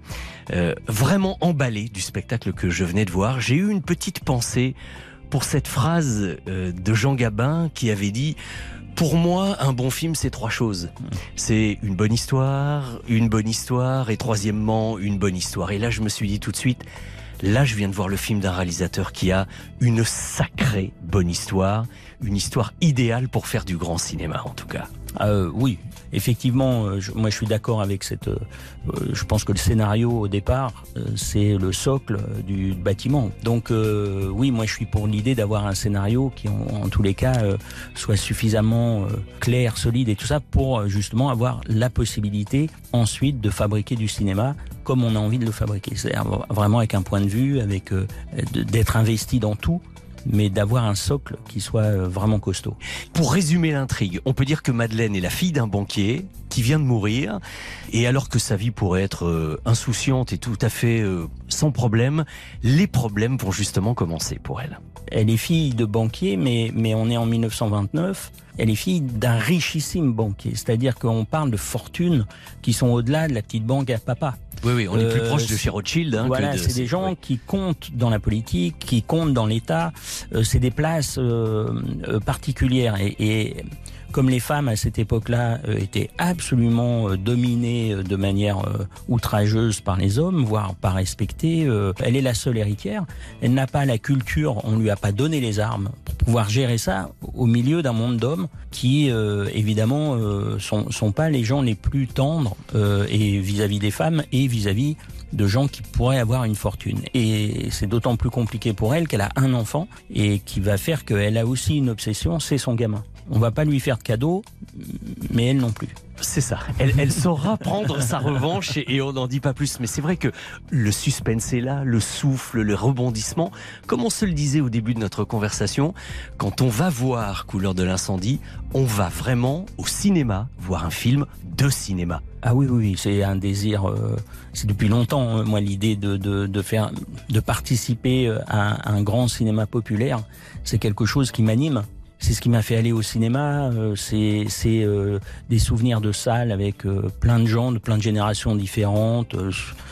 euh, vraiment emballé du spectacle que je venais de voir, j'ai eu une petite pensée pour cette phrase euh, de Jean Gabin qui avait dit pour moi, un bon film, c'est trois choses. C'est une bonne histoire, une bonne histoire et troisièmement, une bonne histoire. Et là, je me suis dit tout de suite, là, je viens de voir le film d'un réalisateur qui a une sacrée bonne histoire, une histoire idéale pour faire du grand cinéma, en tout cas. Euh, oui, effectivement, euh, je- moi je suis d'accord avec cette. euh, euh, je pense que le scénario au départ, euh, c'est le socle euh, du bâtiment. Donc oui, moi je suis pour l'idée d'avoir un scénario qui, en, en tous les cas, soit suffisamment clair, solide et tout ça pour justement avoir la possibilité ensuite de fabriquer du cinéma comme on a envie de le fabriquer. C'est-à-dire vraiment avec un point de vue, avec d'être investi dans tout mais d'avoir un socle qui soit euh, vraiment costaud. Pour résumer l'intrigue, on peut dire que Madeleine est la fille d'un banquier qui vient de mourir, et alors que sa vie pourrait être euh, insouciante et tout à fait euh, sans problème, les problèmes vont justement commencer pour elle. Elle est fille de banquier, mais, mais on est en 1929. Elle est fille d'un richissime banquier. C'est-à-dire qu'on parle de fortunes qui sont au-delà de la petite banque à papa. Oui, oui, on est plus Euh, proche de chez Rothschild. hein, voilà, de- c'est des gens qui comptent dans la politique, qui comptent dans l'État. Euh, c'est des places euh, euh, particulières. Et, et comme les femmes à cette époque-là euh, étaient absolument euh, dominées euh, de manière outrageuse par les hommes, voire pas respectées, elle est la seule héritière. Elle n'a pas la culture, on lui a pas donné les armes pour pouvoir gérer ça au milieu d'un monde d'hommes qui, évidemment, sont, sont pas les gens les plus tendres et vis-à-vis des femmes et vis-à-vis de gens qui pourraient avoir une fortune. Et c'est d'autant plus compliqué pour elle qu'elle a un enfant et qui va faire qu'elle a aussi une obsession, c'est son gamin. On va pas lui faire de cadeaux, mais elle non plus. C'est ça. Elle, elle saura prendre sa revanche et, et on n'en dit pas plus. Mais c'est vrai que le suspense est là, le souffle, le rebondissement. Comme on se le disait au début de notre conversation, quand on va voir Couleur de l'incendie, on va vraiment au cinéma voir un film de cinéma. Ah oui, oui, oui, c'est un désir. euh, c'est depuis longtemps, euh, moi, l'idée de, de, de faire, de participer euh, à un grand cinéma populaire, c'est quelque chose qui m'anime. C'est ce qui m'a fait aller au cinéma. euh, c'est c'est euh, des souvenirs de salles avec euh, plein de gens, de plein de générations différentes.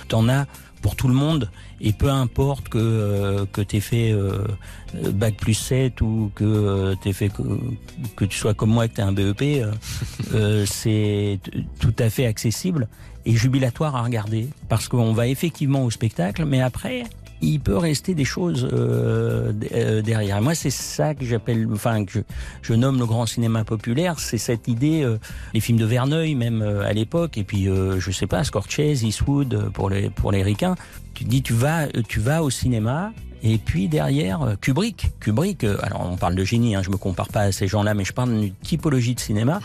T'en as pour tout le monde. Et peu importe que euh, que t'aies fait euh, bac plus 7 ou que euh, t'aies fait que, que tu sois comme moi que t'aies un BEP, c'est tout à fait accessible et jubilatoire à regarder parce qu'on va effectivement au spectacle, mais après il peut rester des choses euh, euh, derrière. Et moi, c'est ça que j'appelle, enfin, que je, je nomme le grand cinéma populaire. C'est cette idée, euh, les films de Verneuil, même euh, à l'époque, et puis euh, je sais pas, Scorsese, Eastwood euh, pour les pour les ricains. Tu dis, tu vas, tu vas au cinéma. Et puis derrière, Kubrick. Kubrick, alors on parle de génie, hein, je me compare pas à ces gens-là, mais je parle d'une typologie de cinéma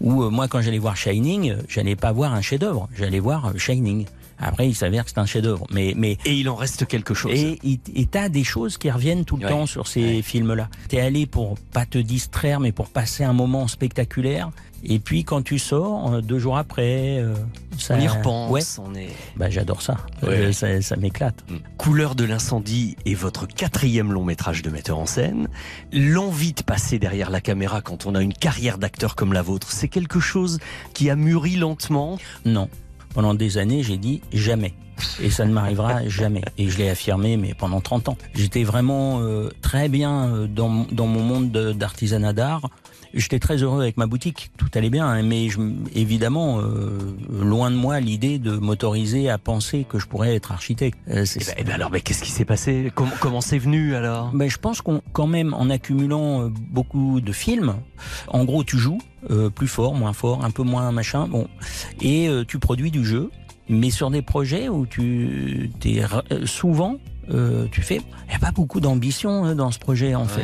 où euh, moi, quand j'allais voir Shining, j'allais pas voir un chef-d'œuvre, j'allais voir Shining. Après, il s'avère que c'est un chef-d'œuvre, mais mais et il en reste quelque chose. Et t'as des choses qui reviennent tout le Ouais. temps sur ces films-là. T'es allé pour pas te distraire, mais pour passer un moment spectaculaire. Et puis quand tu sors, euh, deux jours après, euh, ça, On y repense, Ouais. on est. Bah j'adore ça. Ouais. Euh, ça, ça m'éclate. Couleur de l'incendie est votre quatrième long métrage de metteur en scène. L'envie de passer derrière la caméra quand on a une carrière d'acteur comme la vôtre, c'est quelque chose qui a mûri lentement? Non. Pendant des années, j'ai dit jamais. Et ça ne m'arrivera jamais. Et je l'ai affirmé, mais pendant 30 ans. J'étais vraiment euh, très bien euh, dans, dans mon monde de- d'artisanat d'art. J'étais très heureux avec ma boutique, tout allait bien, hein, mais je, évidemment, euh, loin de moi l'idée de m'autoriser à penser que je pourrais être architecte. Euh, c'est- Eh ben, eh ben alors, mais qu'est-ce qui s'est passé? Comment comment c'est venu alors? Ben, je pense qu'on quand même en accumulant euh, beaucoup de films, en gros tu joues euh, plus fort, moins fort, un peu moins machin, bon, et euh, tu produis du jeu, mais sur des projets où tu euh, souvent euh, tu fais, il n'y a pas beaucoup d'ambition hein, dans ce projet en fait.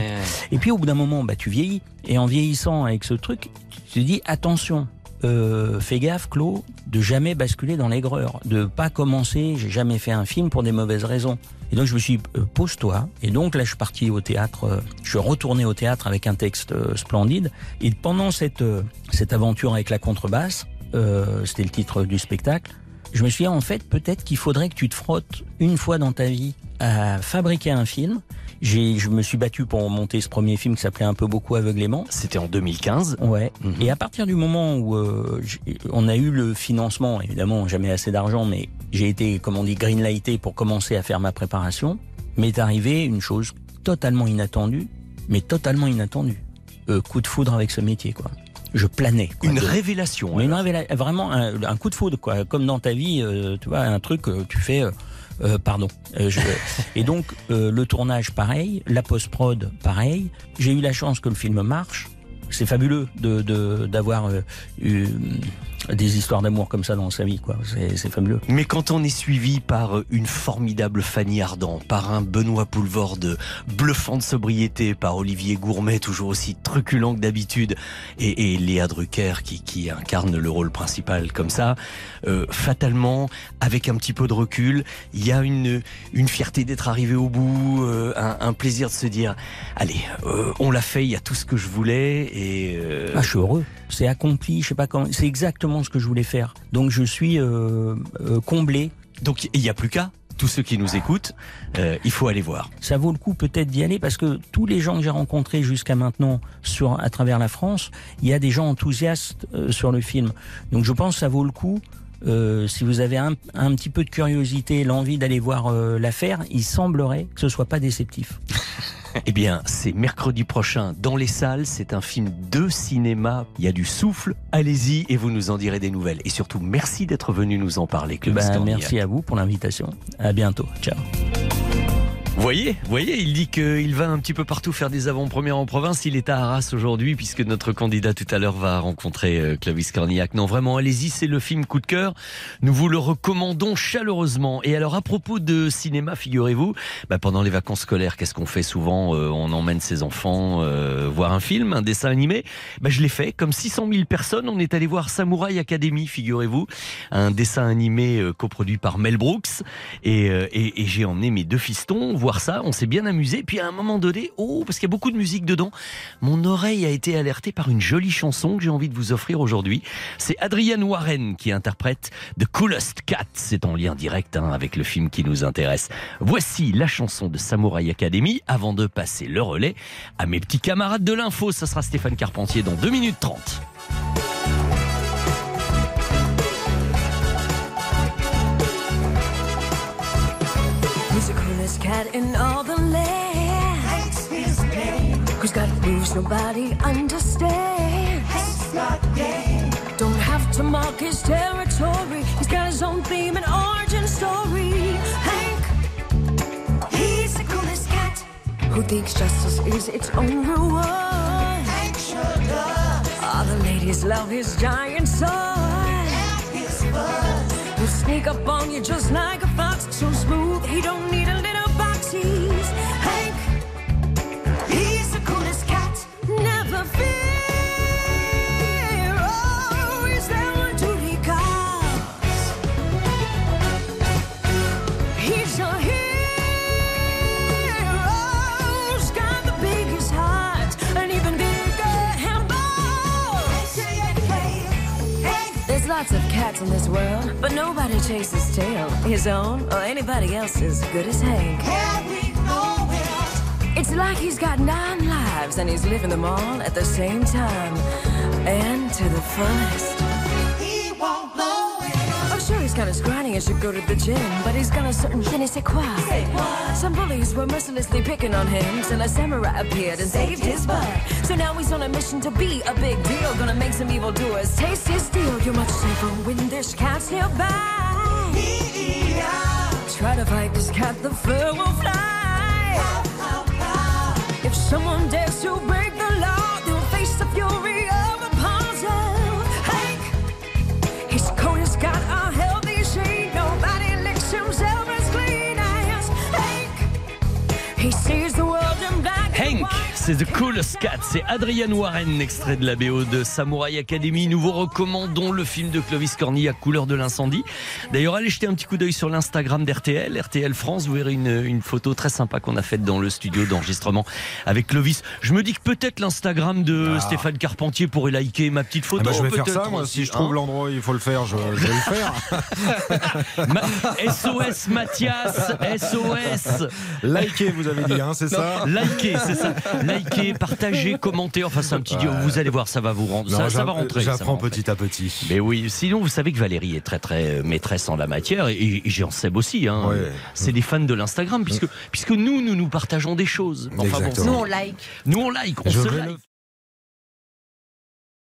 Et puis au bout d'un moment, bah, tu vieillis. Et en vieillissant avec ce truc, tu te dis attention, euh, fais gaffe, Claude, de jamais basculer dans l'aigreur, de pas commencer. J'ai jamais fait un film pour des mauvaises raisons. Et donc je me suis dit, euh, pose-toi. Et donc là, je suis parti au théâtre. euh, je suis retourné au théâtre avec un texte euh, splendide. Et pendant cette euh, cette aventure avec la contrebasse, euh, c'était le titre du spectacle. Je me suis dit, en fait, peut-être qu'il faudrait que tu te frottes une fois dans ta vie à fabriquer un film. J'ai, je me suis battu pour monter ce premier film qui s'appelait Un peu beaucoup aveuglément. C'était en 2015. Ouais. Et à partir du moment où euh, on a eu le financement, évidemment, jamais assez d'argent, mais j'ai été, comme on dit, greenlighté pour commencer à faire ma préparation, m'est arrivé une chose totalement inattendue, mais totalement inattendue. Euh, coup de foudre avec ce métier, quoi. Je planais. quoi. Une De- révélation. une alors. révéla- vraiment un, un coup de foudre, quoi. Comme dans ta vie, euh, tu vois, un truc, euh, tu fais. euh, euh, pardon. Euh, je- Et donc le tournage pareil, la post prod pareil. J'ai eu la chance que le film marche. C'est fabuleux de de- d'avoir eu des histoires d'amour comme ça dans sa vie, quoi. C'est fabuleux. Mais quand on est suivi par une formidable Fanny Ardant, par un Benoît bluffant de sobriété, par Olivier Gourmet toujours aussi truculent que d'habitude, et, et Léa Drucker qui, qui incarne le rôle principal comme ça, euh, fatalement, avec un petit peu de recul, il y a une, une fierté d'être arrivé au bout, euh, un, un plaisir de se dire, allez, euh, on l'a fait, il y a tout ce que je voulais, et... euh, Ah, je suis heureux. C'est accompli. Je sais pas comment. C'est exactement ce que je voulais faire. Donc je suis euh, euh, comblé. Donc il n'y a plus qu'à. Tous ceux qui nous écoutent, euh, il faut aller voir. ça vaut le coup peut-être d'y aller parce que tous les gens que j'ai rencontrés jusqu'à maintenant sur à travers la France, il y a des gens enthousiastes euh, sur le film. Donc je pense que ça vaut le coup. euh, si vous avez un, un petit peu de curiosité, l'envie d'aller voir euh, l'affaire, il semblerait que ce soit pas déceptif. Eh bien, c'est mercredi prochain dans les salles. C'est un film de cinéma. Il y a du souffle. Allez-y et vous nous en direz des nouvelles. Et surtout, merci d'être venu nous en parler, Ben, Cornillac. merci à vous pour l'invitation. À bientôt. Ciao. Voyez, voyez, il dit qu'il va un petit peu partout faire des avant-premières en province. Il est à Arras aujourd'hui puisque notre candidat tout à l'heure va rencontrer euh, Clovis Cornillac. Non, vraiment, allez-y, c'est le film coup de cœur. Nous vous le recommandons chaleureusement. Et alors, à propos de cinéma, figurez-vous, bah, pendant les vacances scolaires, qu'est-ce qu'on fait souvent Euh, On emmène ses enfants euh, voir un film, un dessin animé. Bah, je l'ai fait. Comme 600 000 personnes, on est allé voir Samouraï Academy, figurez-vous, un dessin animé euh, coproduit par Mel Brooks. Et, et, et j'ai emmené mes deux fistons ça. On s'est bien amusé. Puis à un moment donné, oh, parce qu'il y a beaucoup de musique dedans, mon oreille a été alertée par une jolie chanson que j'ai envie de vous offrir aujourd'hui. C'est Adrienne Warren qui interprète The Coolest Cat. C'est en lien direct hein, avec le film qui nous intéresse. Voici la chanson de Samouraï Academy avant de passer le relais à mes petits camarades de l'info. Ça sera Stéphane Carpentier dans 2 minutes 30. Cat in all the land? Hank's his name. Who's got moves nobody understands? Hank's not game. Don't have to mark his territory. He's got his own theme and origin story. Hank, he's the coolest cat. Who thinks justice is its own reward? Hank sure does. All the ladies love his giant sword. And his buzz. He'll sneak up on you just like a fox, so smooth he don't need in this world, but nobody chases tail. His own or anybody else's good as Hank. It's like he's got nine lives and he's living them all at the same time and to the fullest. Kinda scrawny and should go to the gym, but he's got a certain je ne sais quoi. Some bullies were mercilessly picking on him till a samurai appeared and saved his butt. So now he's on a mission to be a big deal, gonna make some evildoers taste his steel. You're much safer when there's cats nearby. Try to fight this cat, the fur will fly. If someone dares to c'est The Coolest Cat, c'est Adrian Warren, extrait de la BO de Samurai Academy. Nous vous recommandons le film de Clovis Cornillac, Couleur de l'incendie. D'ailleurs, allez jeter un petit coup d'œil sur l'Instagram d'RTL, RTL France. Vous verrez une, une photo très sympa qu'on a faite dans le studio d'enregistrement avec Clovis. Je me dis que peut-être l'Instagram de Stéphane Carpentier pourrait liker ma petite Ah photo. bah, je vais faire ça, moi. Si je trouve hein. l'endroit où il faut le faire, je, je vais le faire. Ma- SOS Mathias, SOS. Likez, vous avez dit, hein, c'est ça? Likez, c'est ça. Likez, partagez, commentez. Enfin, c'est un petit dieu. Vous allez voir, ça va vous rendre. Non, ça, ça va rentrer. ça va J'apprends petit à petit. Mais oui, sinon vous savez que Valérie est très très maîtresse en la matière et, et Jean Seb aussi. Hein. C'est des fans de l'Instagram puisque puisque nous nous nous partageons des choses. Enfin, bon, Exactement. nous on like. Nous on like. On Je se like. le